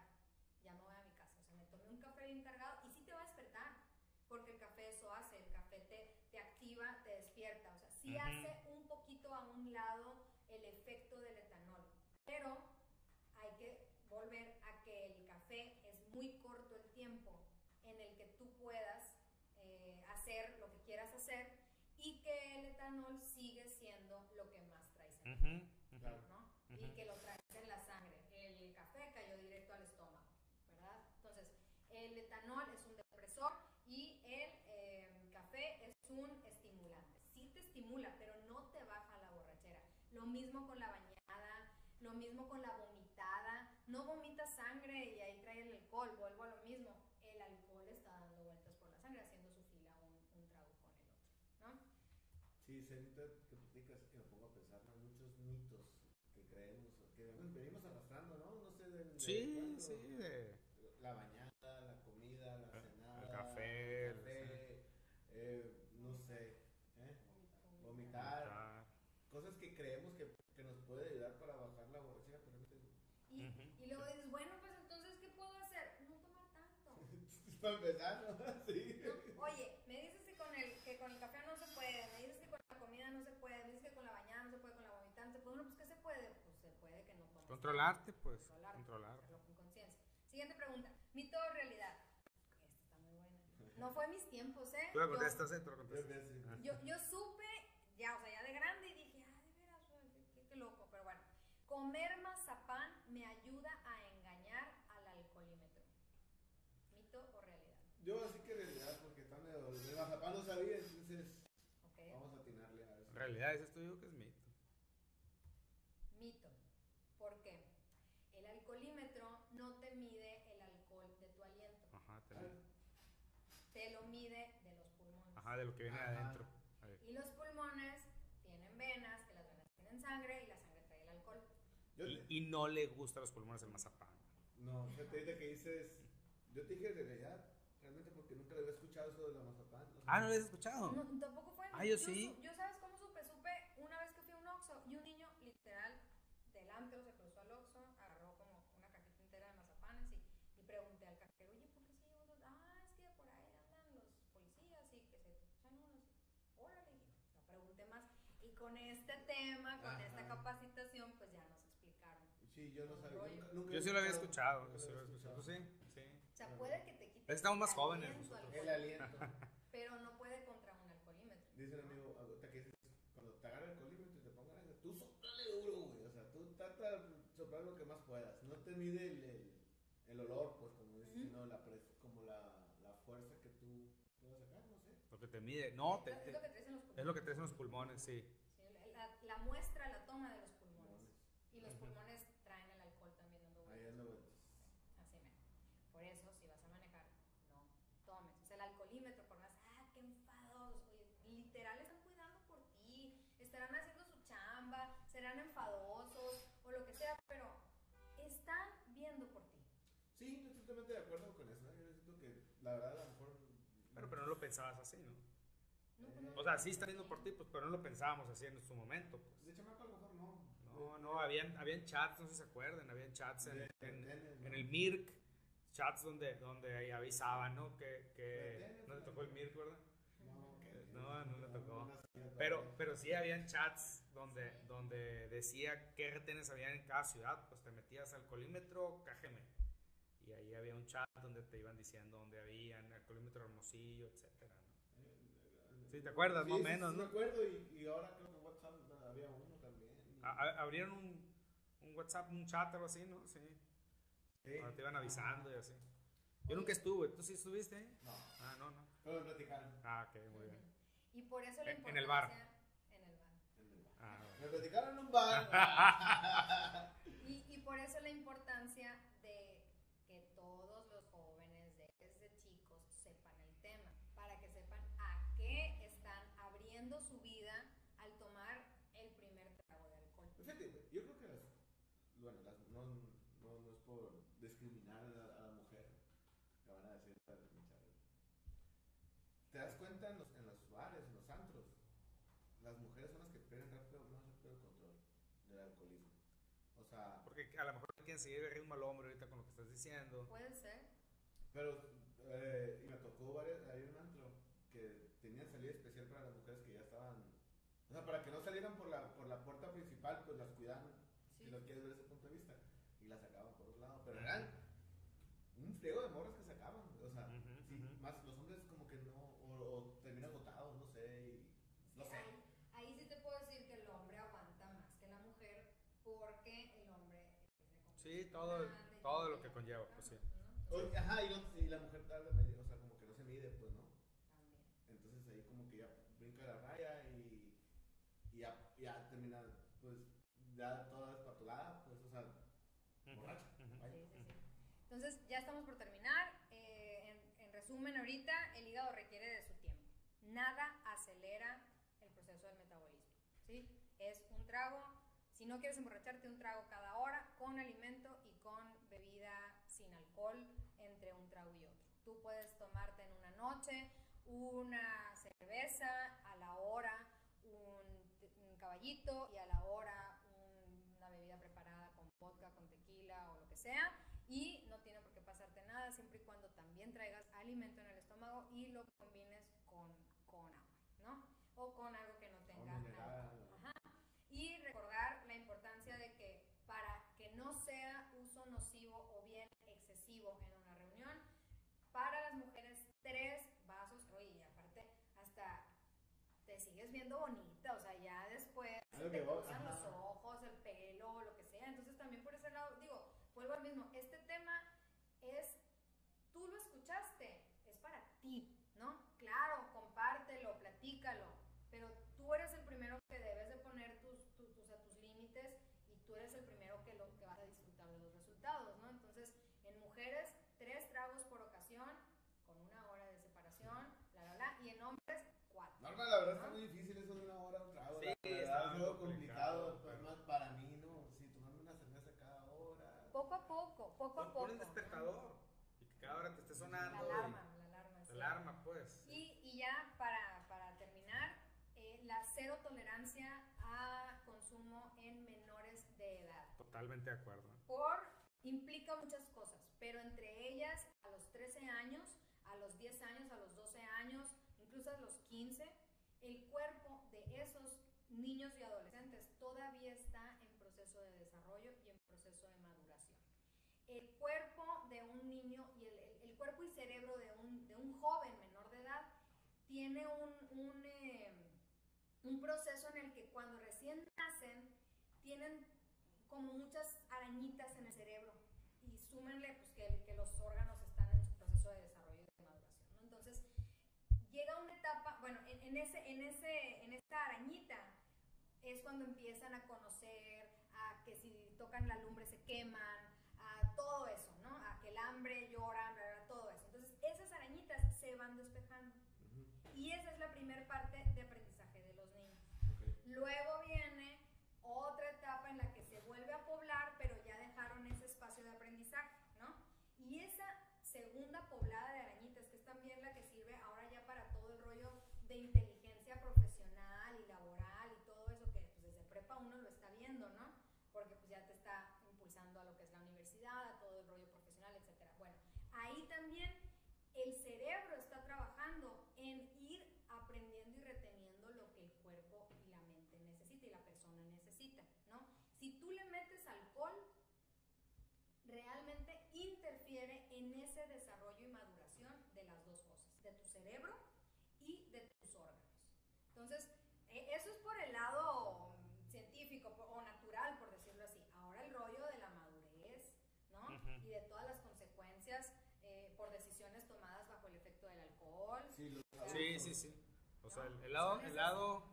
ya me voy a mi casa. O sea, me tomé un café bien cargado y sí te va a despertar, porque el café eso hace, el café te, te activa, te despierta. O sea, sí Ujú. hace un poquito a un lado el efecto del etanol, pero hay que volver a que el café es muy corto el tiempo en el que tú puedas eh, hacer lo que quieras hacer y que el etanol sigue siendo lo que más traes en el Ujú, ujú. Claro. ¿no? Y Ujú. que lo traes en la sangre. El café cayó directo al estómago, ¿verdad? Entonces, el etanol es un depresor y el eh, café es un estimulante. Sí te estimula, pero no te baja la borrachera. Lo mismo con la bañada, lo mismo con la vomitada. No vomitas sangre y ahí trae el alcohol, vuelvo a lo mismo. El alcohol está dando vueltas por la sangre, haciendo su fila un, un trago con el otro, ¿no? Sí, se ahorita que platicas y me pongo a pensar en muchos mitos que creemos, que venimos arrastrando, ¿no? No sé de, de Sí, sí. de- La bañada, la comida, la El- cenada, el café, el café, eh, no sé, ¿eh? vomitar, vomitar. cosas que creemos que, que nos puede ayudar para bajar la borrachera, pero y luego dices, bueno, pues entonces, ¿qué puedo hacer? No tomar tanto. para empezar, ¿no? Sí. No, Oye, me dices que con, el, que con el café no se puede, me dices que con la comida no se puede, me dices que con la bañada no se puede, con la vomitada no se puede. Bueno, pues ¿qué se puede? Pues se puede que no tomes. Controlarte, pues. Controlar. hacerlo con conciencia. Siguiente pregunta. ¿Mito o realidad? Esta está muy buena. No fue mis tiempos, ¿eh? Tú Yo- contestas, ¿eh? Tú Yo contestas. Ah. yo, yo supe, ya, o sea, ya de grande, y dije, ah, de veras, qué, qué- qué loco, pero bueno. Comer mazapán me ayuda a engañar al alcoholímetro. ¿Mito o realidad? Yo así que realidad, porque está medio. De mazapán no sabía, entonces ¿Ok? vamos a atinarle a eso. Realidad, ese estudio que es mito. Mito. ¿Por qué? El alcoholímetro no te mide el alcohol de tu aliento, Ajá, te- Ah, te lo mide de los pulmones. Ajá, de lo que viene Ajá. adentro. Ahí. Y los pulmones tienen venas, que las venas tienen sangre y la sangre trae el alcohol. Yo Y, te- y no le gusta a los pulmones el mazapán. No, fíjate ahorita que dices. Yo te dije de realidad, realmente porque nunca le había escuchado eso de la mazapán. Ah, ¿no lo habías escuchado? No, tampoco fue. Ah, yo sí. su- Yo, ¿sabes cómo supe? Supe una vez que fui a un Oxxo y un niño, literal, del antro se cruzó al Oxxo, agarró como una cajita entera de mazapanes y, y pregunté al cajero, oye, ¿por qué se llevan dos? Ah, es que por ahí andan los policías y que se echan unos. Órale, y no pregunté más. Y con este tema, con esta Ajá. Capacitación, pues ya nos explicaron. Sí, yo no sabía. Nunca, nunca Yo sí lo había escuchado. Yo sí lo había escuchado. Pues sí, sí. O sea, puede que te quite. Es estamos más jóvenes. El aliento. Pero no puede contra un alcoholímetro. Dice un amigo, que cuando te agarra el colímetro y te pongan eso, tú soplale duro, güey. O sea, tú trata, soplar lo que más puedas. No te mide el, el, el olor, pues, como dices, Ujú. sino la, como la, la fuerza que tú puedas sacar, no sé. Lo que te mide. No, te- es te- lo que traes en los pulmones. es lo que traes en los pulmones, sí. La, muestra la toma de los pulmones. Y los pulmones traen el alcohol también dando Ahí vueltas. Así me. Por eso, si vas a manejar, no tomes. O sea, el alcoholímetro, por más, ah, qué enfadosos. Oye, literal están cuidando por ti. Estarán haciendo su chamba, serán enfadosos o lo que sea, pero están viendo por ti. Sí, yo estoy totalmente de acuerdo con eso. Yo siento que la verdad a lo mejor. Pero, pero no lo pensabas así, ¿no? No, pues, no. O sea, sí está viendo por ti, pues, pero no lo pensábamos así en su momento. Pues. De chamaco a lo mejor no. No, no, habían, habían chats, no sé si se acuerdan, habían chats en, en- en el MIRC, chats donde, donde ahí avisaban, ¿no? Que, no le tocó el MIRC, ¿verdad? No, que- No, no le tocó. Pero, pero sí habían chats donde, donde decía qué retenes había en cada ciudad, pues te metías al colímetro KGM. Y ahí había un chat donde te iban diciendo dónde habían, el colímetro Hermosillo, etcétera. Sí, ¿te acuerdas? Sí, Más o sí, menos, sí, ¿no? me acuerdo y, y ahora creo que en WhatsApp había uno también. y- A- a- abrieron un, un WhatsApp, un chat o así, ¿no? Sí. Sí. Cuando te iban avisando y así. Yo nunca estuve, ¿tú sí estuviste? No, Ah, no, no. pero me platicaron. Ah, ok, muy bien. Y por eso la En- importancia... en el bar. En el bar. en el bar. Ah, bueno. Me platicaron en un bar. Y, y por eso la importancia de que todos los jóvenes desde chicos sepan el tema, para que sepan a qué están abriendo su vida al tomar el primer trago de alcohol. Fíjate, güey, yo creo que las, bueno, las, no, no, no es por discriminar a la, a la mujer, que van a decir, "Ah, pinchar". te das cuenta en los, en los bares, en los antros, las mujeres son las que pierden rápido, más rápido el control del alcoholismo. O sea, Porque a lo mejor quieren seguir el ritmo al hombre ahorita con lo que estás diciendo. Puede ser. pero eh, y me tocó varias, hay un antro que tenían salida especial para las mujeres que ya estaban, o sea, para que no salieran por la, por la puerta principal, pues las cuidaban Sí. si lo quieres ver desde ese punto de vista. Y la sacaban por otro lado. Pero eran un friego de morras que sacaban. O sea, Ujú, sí, ujú. más los hombres como que no, o, o terminan agotados, no sé. y- no sé. Ahí, ahí sí te puedo decir que el hombre aguanta más que la mujer porque el hombre es de Sí, todo, todo lo que conlleva, pues sí. ajá, y, no- y la mujer tarda medio, o sea, como que no se mide, pues, ¿no? También. Entonces ahí como que ya brinca la raya y, y ya, ya termina, pues, ya toda espatulada, pues, o sea, borracha. Ujú. vaya. Sí, sí, sí. Entonces, ya estamos por terminar. Eh, en, en resumen, ahorita el hígado requiere de su tiempo. Nada acelera el proceso del metabolismo. ¿sí? Es un trago, si no quieres emborracharte, un trago cada hora con alimento con bebida sin alcohol entre un trago y otro. Tú puedes tomarte en una noche una cerveza, a la hora un, caballito y a la hora un- una bebida preparada con vodka, con tequila o lo que sea. Y no tiene por qué pasarte nada siempre y cuando también traigas alimento en el estómago y lo combines con, con agua, ¿no? O con algo que no tenga O mineral, alcohol. Ajá. Y recordar la importancia de que para que no sea uso nocivo o bien excesivo en una reunión, para las mujeres tres vasos, oye, aparte hasta te sigues viendo bonita, o sea, ya después que cruzan ajá. los ojos, el pelo, lo que sea, entonces también por ese lado, digo, vuelvo al mismo, este tema es, tú lo escuchaste, es para ti, ¿no? Claro, compártelo, platícalo, pero tú eres el primero que debes de poner tus, tus, tus, a tus límites y tú eres el primero que, lo, que vas a disfrutar de los resultados, ¿no? Entonces, en mujeres, tres tragos por ocasión, con una hora de separación, bla, bla, bla, y en hombres, cuatro. Norma, la verdad está ¿no? muy difícil eso de una hora un trago. Sí, la está verdad es muy algo complicado, complicado, pues, pero- más para mí, ¿no? Sí, tomarme una cerveza cada hora. Poco a poco, poco a Pon, el despertador y que cada hora te esté La sonando. alarma, y- la alarma. sí. La alarma, pues. Y, y ya para, para terminar, eh, la cero tolerancia a consumo en menores de edad. Totalmente de acuerdo. Por implica muchas cosas, pero entre ellas a los 13 años, a los 10 años, a los 12 años, incluso a los 15, el cuerpo de esos niños y adolescentes todavía está en proceso de desarrollo y en proceso de maduración. El cuerpo de un niño y el, el- el cuerpo y cerebro de un, de un joven menor de edad tiene un, un, eh, un proceso en el que cuando recién nacen tienen como muchas arañitas en el cerebro y súmenle pues, que, que los órganos están en su proceso de desarrollo y de maduración. ¿no? Entonces, llega una etapa, bueno, en, en, ese, en, ese, en esta arañita es cuando empiezan a conocer, a que si tocan la lumbre se queman, lloran, bla, bla, todo eso. Entonces, esas arañitas se van despejando. Y esa es la primera parte de aprendizaje de los niños. Luego viene otra etapa en la que se vuelve a poblar, pero ya dejaron ese espacio de aprendizaje, ¿no? Y esa segunda poblada de arañitas, que es también la que sirve ahora ya para todo el rollo de inteligencia profesional y laboral y todo eso que pues, desde prepa uno lo está viendo, ¿no? Porque pues ya te está impulsando a lo que es la universidad, a todo el rollo profesional, etcétera. Bueno, ahí también el cerebro está trabajando en ir aprendiendo y reteniendo lo que el cuerpo y la mente necesita y la persona necesita, ¿no? Si tú le metes alcohol, realmente interfiere en ese desarrollo y maduración de las dos cosas, de tu cerebro y de tus órganos. Entonces, eh, eso es por el lado mm, científico por- o natural, por decirlo así. Ahora el rollo de la madurez, ¿no? Y de todas las consecuencias eh, por decisiones tomadas bajo el efecto del alcohol. Sí, los Sí, sí, sí. O sea, el, el lado, el lado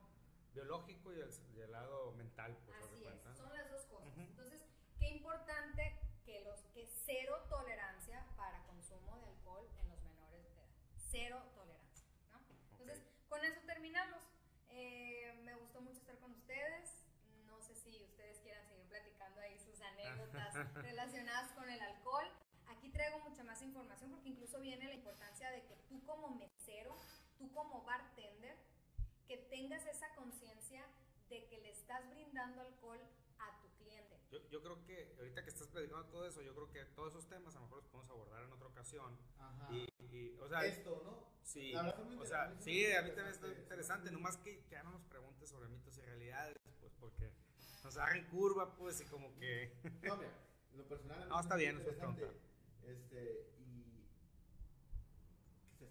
biológico y el, y el lado mental, pues, Así es, son las dos cosas. Entonces, qué importante que los que cero tolerancia para consumo de alcohol en los menores de edad. Cero tolerancia, ¿no? Entonces, con eso terminamos. Eh, me gustó mucho estar con ustedes. No sé si ustedes quieran seguir platicando ahí sus anécdotas relacionadas con el alcohol. Aquí traigo mucha más información porque incluso viene la importancia de que tú como mesero, tú como bartender, que tengas esa conciencia de que le estás brindando alcohol a tu cliente. Yo, yo creo que ahorita que estás platicando todo eso, yo creo que todos esos temas a lo mejor los podemos abordar en otra ocasión. Ajá. Y, y, o sea, Esto, ¿no? sí, verdad, o sea, sí, a mí también está interesante. interesante, nomás que, que ya no nos preguntes sobre mitos y realidades, pues porque nos agarran curva, pues, y como que... No, mira, lo personal. No, está bien, nos interesante, Este, y. ¿Qué es esto?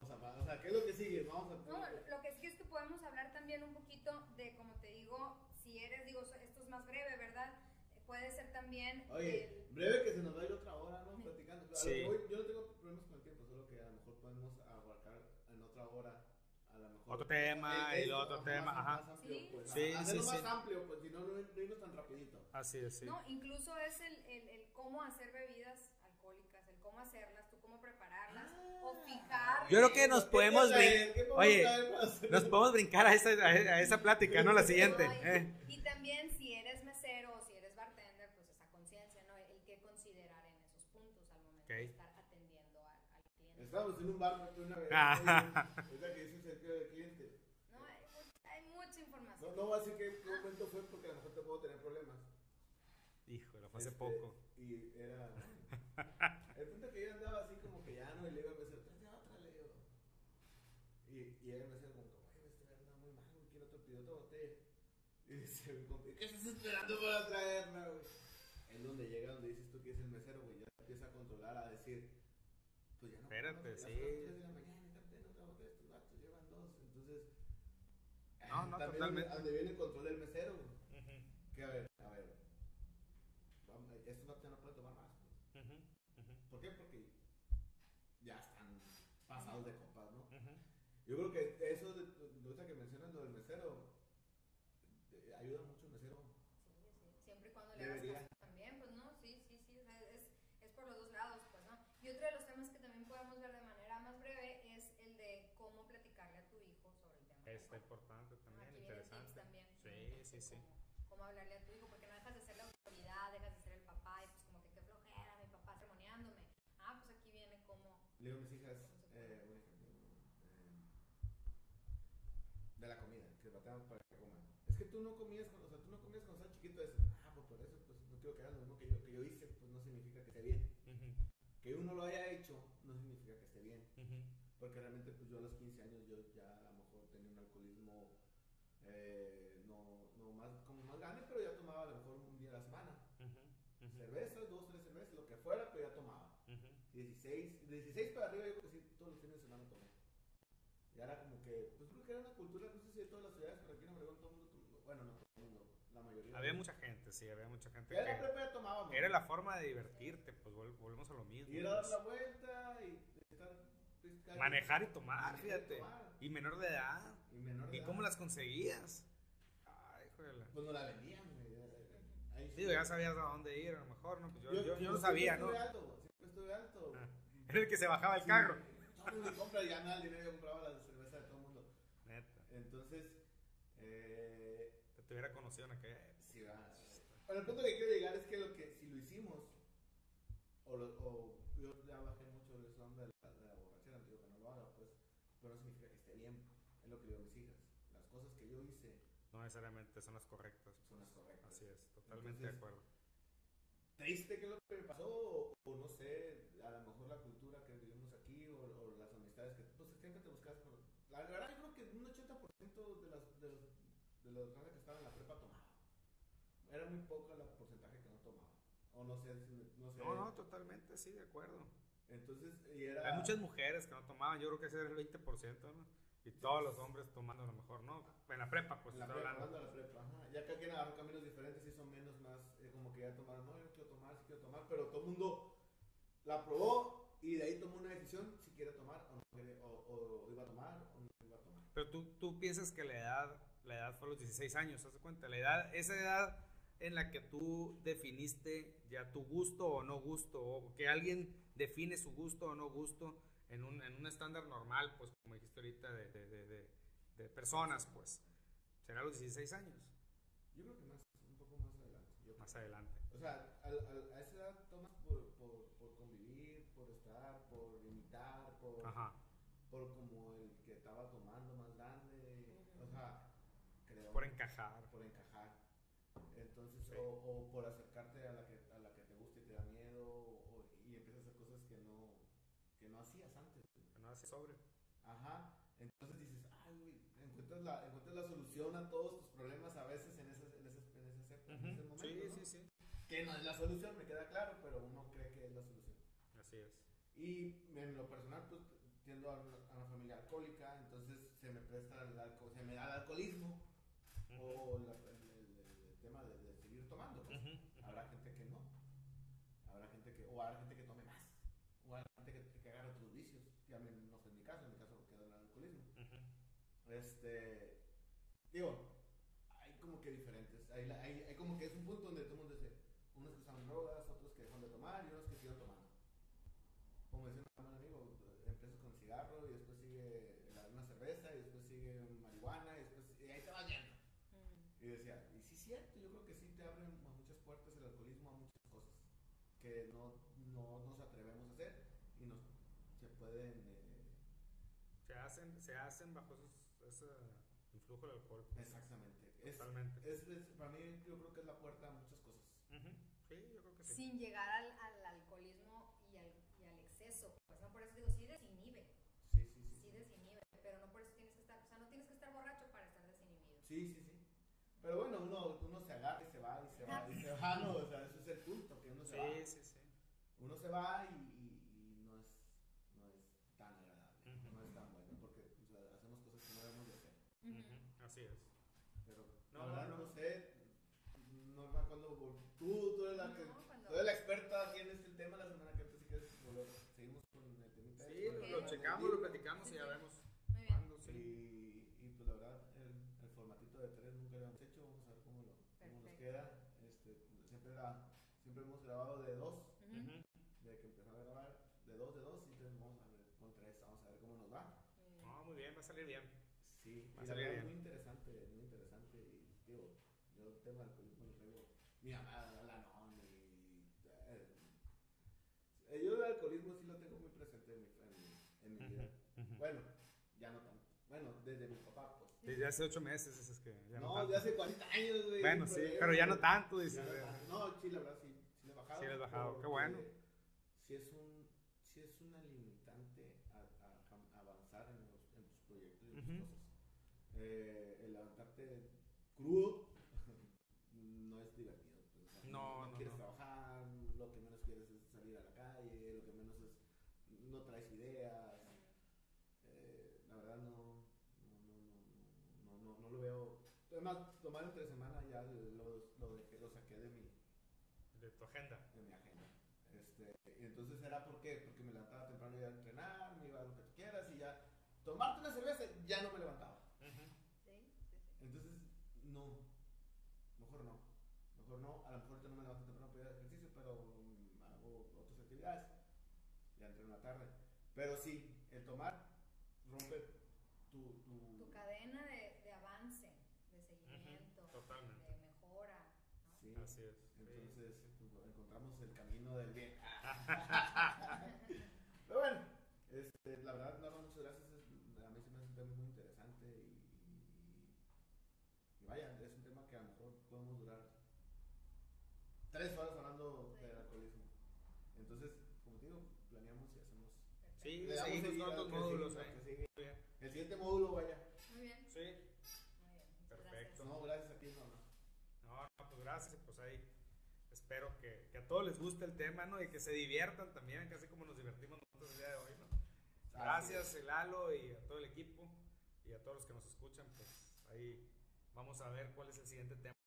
Vamos a, o sea, ¿qué es lo que sigue? Vamos a. No, lo que sí es que podemos hablar también un poquito de, como te digo, si eres, digo, esto es más breve, ¿verdad? Eh, Puede ser también Oye, el- breve que se nos va a ir otra hora, ¿no? Platicando. A lo Sí. que voy, yo no tengo problemas con el tiempo, solo que a lo mejor podemos abarcar en otra hora. A lo mejor. Otro tema, Eh, y luego esto, otro tema, más- ajá. Más amplio, Sí. pues. Sí, Hacerlo sí, más sí. amplio, pues, si no, no no irnos tan rapidito. Así es, sí. No, incluso es el, el, el cómo hacer bebidas alcohólicas, el cómo hacerlas, o fijar. Yo creo que nos podemos ¿Qué brin- podemos Oye? Nos podemos brincar a esa, a esa plática, ¿no? La siguiente. No, y, ¿eh? y también si eres mesero o si eres bartender, pues esa conciencia, ¿no? El que considerar en esos puntos al momento de estar atendiendo al, al cliente. Estábamos en un bar ¿no? una vez. Ah. Es la que dice el servicio de cliente. No, hay, hay mucha No, información. no voy a decir qué momento fue porque a lo mejor te puedo tener problemas. Híjole, fue hace Este, poco. Y era. El punto que yo andaba así como que ya no, y le digo al mesero, tráete otra, le digo. Y, él me decía como, oye, este me anda muy mal, güey, quiero otro, pidió otra botella. Y dice mi compa, ¿qué estás esperando para traerla, güey? Es donde llega, donde dices tú que es el mesero, güey, ya empieza a controlar, a decir, pues ya no. Espérate, son sí. las tres de la mañana, tráete otra botella, estos vatos llevan dos, entonces. No, no, totalmente. Donde viene el control del mesero, güey. Ujú, Que a ver, a ver. Estos vatos ya no pueden tomar más. pues. ujú, ujú, ¿Por qué? Porque ya están pasados de ¿no? ujú. Yo creo que eso, de, que mencionas lo del mesero, ayuda mucho el mesero. Sí, sí, siempre y cuando le hagas Debería. caso también, pues no, sí, sí, sí, o sea, es, es por los dos lados, pues no. Y otro de los temas que también podemos ver de manera más breve es el de cómo platicarle a tu hijo sobre el tema. Está importante también, Aquí vienen tips interesante. también. Sí, sí, sí. Cómo, cómo hablarle a tu hijo, porque no dejas de ser la autoridad, dejas de ser el papá, y pues como que qué flojera, mi papá sermoneándome. Ah, pues aquí viene cómo. Le digo a mis hijas, eh, un ejemplo, eh, de la comida, que bateamos para que coman. Es que tú no comías, con, o sea, tú no comías cuando estabas chiquito eso. Ah, pues por eso, pues no quiero que hagas lo mismo que yo, que yo hice, pues no significa que esté bien. Que uno lo haya hecho no significa que esté bien. Porque realmente, pues yo a los 15 años, yo ya a lo mejor tenía un alcoholismo eh, no, no más, como más grande, pero ya tomaba a lo mejor un día a la semana. Ujú, ujú, Cervezas, dos, tres cervezas, lo que fuera, pero ya tomaba. ujú. 16, de 16 para arriba, yo creo que sí, todos los fines de semana tomé. Y era como que, pues creo que era una cultura, no sé si de todas las ciudades, pero aquí en Obregón todo el mundo, tomó- bueno, no todo el mundo, la mayoría. Había mucha gente, sí, había mucha gente la que... tomábamos. Era la forma de divertirte, pues vol- volvemos a lo mismo. Ir a dar pues. la vuelta y estar. pues, Manejar y tomar, Manejar y fíjate. tomar. Y menor de edad. Y menor de ¿Y edad. cómo las conseguías? Ay, joder. Pues no la vendían, güey. Ahí sí. Digo, ya sabías a dónde ir, a lo mejor, ¿no? Pues yo, yo, yo como no sabía, ¿no? Siempre estuve alto, siempre estuve alto. Ah. Era el que se bajaba el Sí, carro. No, me compra ya nada el dinero, yo compraba la cerveza de todo el mundo. Neta, Entonces, eh, te tuviera conocido en aquella. Pero el punto que quiero llegar es que lo que si lo hicimos, o, lo, o yo ya bajé mucho de esa onda de la, de la borrachera, no digo que no lo haga, pues, pero no significa que esté bien. Es lo que digo a mis hijas. Las cosas que yo hice No necesariamente son las correctas. son las correctas. Así es, totalmente de Entonces, acuerdo. triste que es lo que me pasó, o, o no sé, a lo mejor la cultura que vivimos aquí, o, o las amistades que, pues siempre te buscas por... La verdad yo creo que un 80% de las, de los, de los que estaban en la prepa tomaba. Era muy poco el porcentaje que no tomaba. O no sé, no sé. No, no, totalmente, sí, de acuerdo. Entonces, y era... Hay muchas mujeres que no tomaban, yo creo que ese era el 20%, ¿no? Y todos los hombres tomando a lo mejor, ¿no? En la prepa, pues, en la prepa, hablando. la prepa, ajá. Ya cada quien agarró caminos diferentes y son menos, más, eh, como que ya tomaron, no, yo no quiero tomar, sí quiero tomar, pero todo el mundo la probó y de ahí tomó una decisión si quiere tomar o no quiere, o, o iba a tomar o no iba a tomar. Pero tú, tú piensas que la edad, la edad fue a los 16 años, ¿te das cuenta? La edad, esa edad en la que tú definiste ya tu gusto o no gusto, o que alguien define su gusto o no gusto en un, en un estándar normal, pues como dijiste ahorita, de, de, de, personas, pues, será a los 16 años, Yo creo que más, un poco más adelante. Yo creo. más adelante. O sea, al- a esa edad tomas por, por, por convivir, por estar, por imitar, por, Ajá. por como el que estaba tomando más grande, o sea, creo. Por encajar. Sí. o, o por acercarte a la que, a la que te gusta y te da miedo, o- y empiezas a hacer cosas que no, que no hacías antes. No hace sobre. Ajá. Entonces dices, ay, güey, encuentras la, encuentras la solución a todos tus problemas a veces en esas, en esas, en esas épocas, en ese momento. Sí, ¿no? sí, sí. Que no es la solución, me queda claro, pero uno cree que es la solución. Así es. Y en lo personal, pues tiendo a una, a una familia alcohólica, entonces se me presta el alco- se me da el alcoholismo o la- el, el- el tema de, de seguir tomando. pues. Ujú. Habrá gente que no, habrá gente que, o habrá gente que tome más, o habrá gente que, que agarre otros vicios, que a mí no fue en mi caso, en mi caso quedó en el alcoholismo. Ujú. Este, digo, hay como que diferentes, hay, la- hay, hay como que es un punto donde todo el mundo dice, unos que usan drogas, otros que dejan de tomar y unos que siguen tomando. Como decía un buen amigo, empiezas con cigarro y después sigue la- una cerveza y después sigue marihuana y después y ahí te vas yendo. Y decía, y sí es cierto, yo creo que sí te abren a muchas puertas el alcoholismo a muchas cosas que no, no nos atrevemos a hacer y nos se pueden eh, Se hacen, bajo esos, ese influjo del alcohol. pues. exactamente. Totalmente. es, es- para mí yo creo que es la puerta a muchas cosas. Ujú. Sí, yo creo que sí. Sin llegar al, al alcoholismo y al, y al exceso. Pues no por eso digo, sí desinhibe, Sí, sí, sí. sí desinhibe, pero no por eso tienes que estar, o sea, no tienes que estar borracho para estar desinhibido. Sí, sí, sí. Pero bueno, uno, uno se agarra y se va y se va y se va, ¿no? O sea, eso es el punto, que uno se va. Sí, sí, sí. Uno se va y, y- y no, es, no es tan agradable, Ujú. no es tan bueno, porque o sea, hacemos cosas que no debemos de hacer. Ujú, Así es. Pero No, la verdad no. no, sé, no me acuerdo, tú, tú eres la, que, No, cuando- tú eres la experta aquí en este tema, la semana que entra si quieres volver, seguimos con el temita. Sí, este, lo, platicamos y ya vemos Muy bien. cuándo, sí. Y, y pues la verdad, el, el formatito de tres nunca lo hemos hecho, vamos a ver cómo, lo, cómo nos queda. Este, siempre, era, siempre hemos grabado de dos, Ujú. Ujú. de que empezamos a grabar de dos, de dos, y entonces vamos a ver con tres, vamos a ver cómo nos va. Muy bien. No, muy bien, va a salir bien. Sí, Va a salir bien. muy interesante, muy interesante. Y digo, yo el tema del alcoholismo lo traigo, mi mamá, la no, y. eh, yo el alcoholismo sí lo tengo muy presente en mi, en mi, en mi vida. Ujú. Bueno, ya no tanto. Bueno, desde mi papá, pues. Desde hace ocho meses es que ya no, No, tanto. de hace 40 años, güey. Bueno, sí, problema, pero ya no tanto, Ya dice. no. No, sí, la verdad sí, sí le he bajado. Sí le has bajado, qué bueno. Sí es, un, sí es una limitante a, a avanzar en, los, en tus proyectos y en tus Ujú. cosas. Eh, el levantarte crudo no es divertido. pues, o sea, No, no, quieres no. trabajar, lo que menos quieres es salir a la calle, lo que menos es, no traes ideas. Eh, la verdad no, no, no, no, no, no, no lo veo. Es más, tomar entre semana ya lo, lo, dejé, lo saqué de mi, De tu agenda. de mi agenda. Este, y entonces era por qué? Porque me levantaba temprano iba a entrenar, me iba a lo que tú quieras y ya. Tomarte una cerveza, ya no me levantaba. Sí, sí, sí. Entonces, no. Mejor no. Mejor no. A lo mejor ahorita no me levanto temprano para ir al ejercicio, pero hago otras actividades. Ya entreno en la tarde. Pero sí, el tomar rompe tu. tu Tu cadena de, de avance, de seguimiento, totalmente. de mejora, ¿no? sí. Así es. sí. Entonces, pues, bueno, encontramos el camino del bien. Pero bueno, este, la verdad, no, no, muchas gracias. Es- a mí se me hace un tema muy interesante y, y vaya, es un tema que a lo mejor podemos durar tres horas hablando Sí. del alcoholismo. Entonces, como te digo, planeamos y hacemos. Sí, le damos. Muy bien. El siguiente módulo, vaya. Muy bien, Sí. muy bien. Muchas Perfecto. No, gracias a ti, no, no. No, no, pues gracias. Pues ahí espero que, que a todos les guste el tema, ¿no? Y que se diviertan también, casi como nos divertimos nosotros el día de hoy, ¿no? Gracias, Lalo, y a todo el equipo, y a todos los que nos escuchan, pues ahí vamos a ver cuál es el siguiente tema.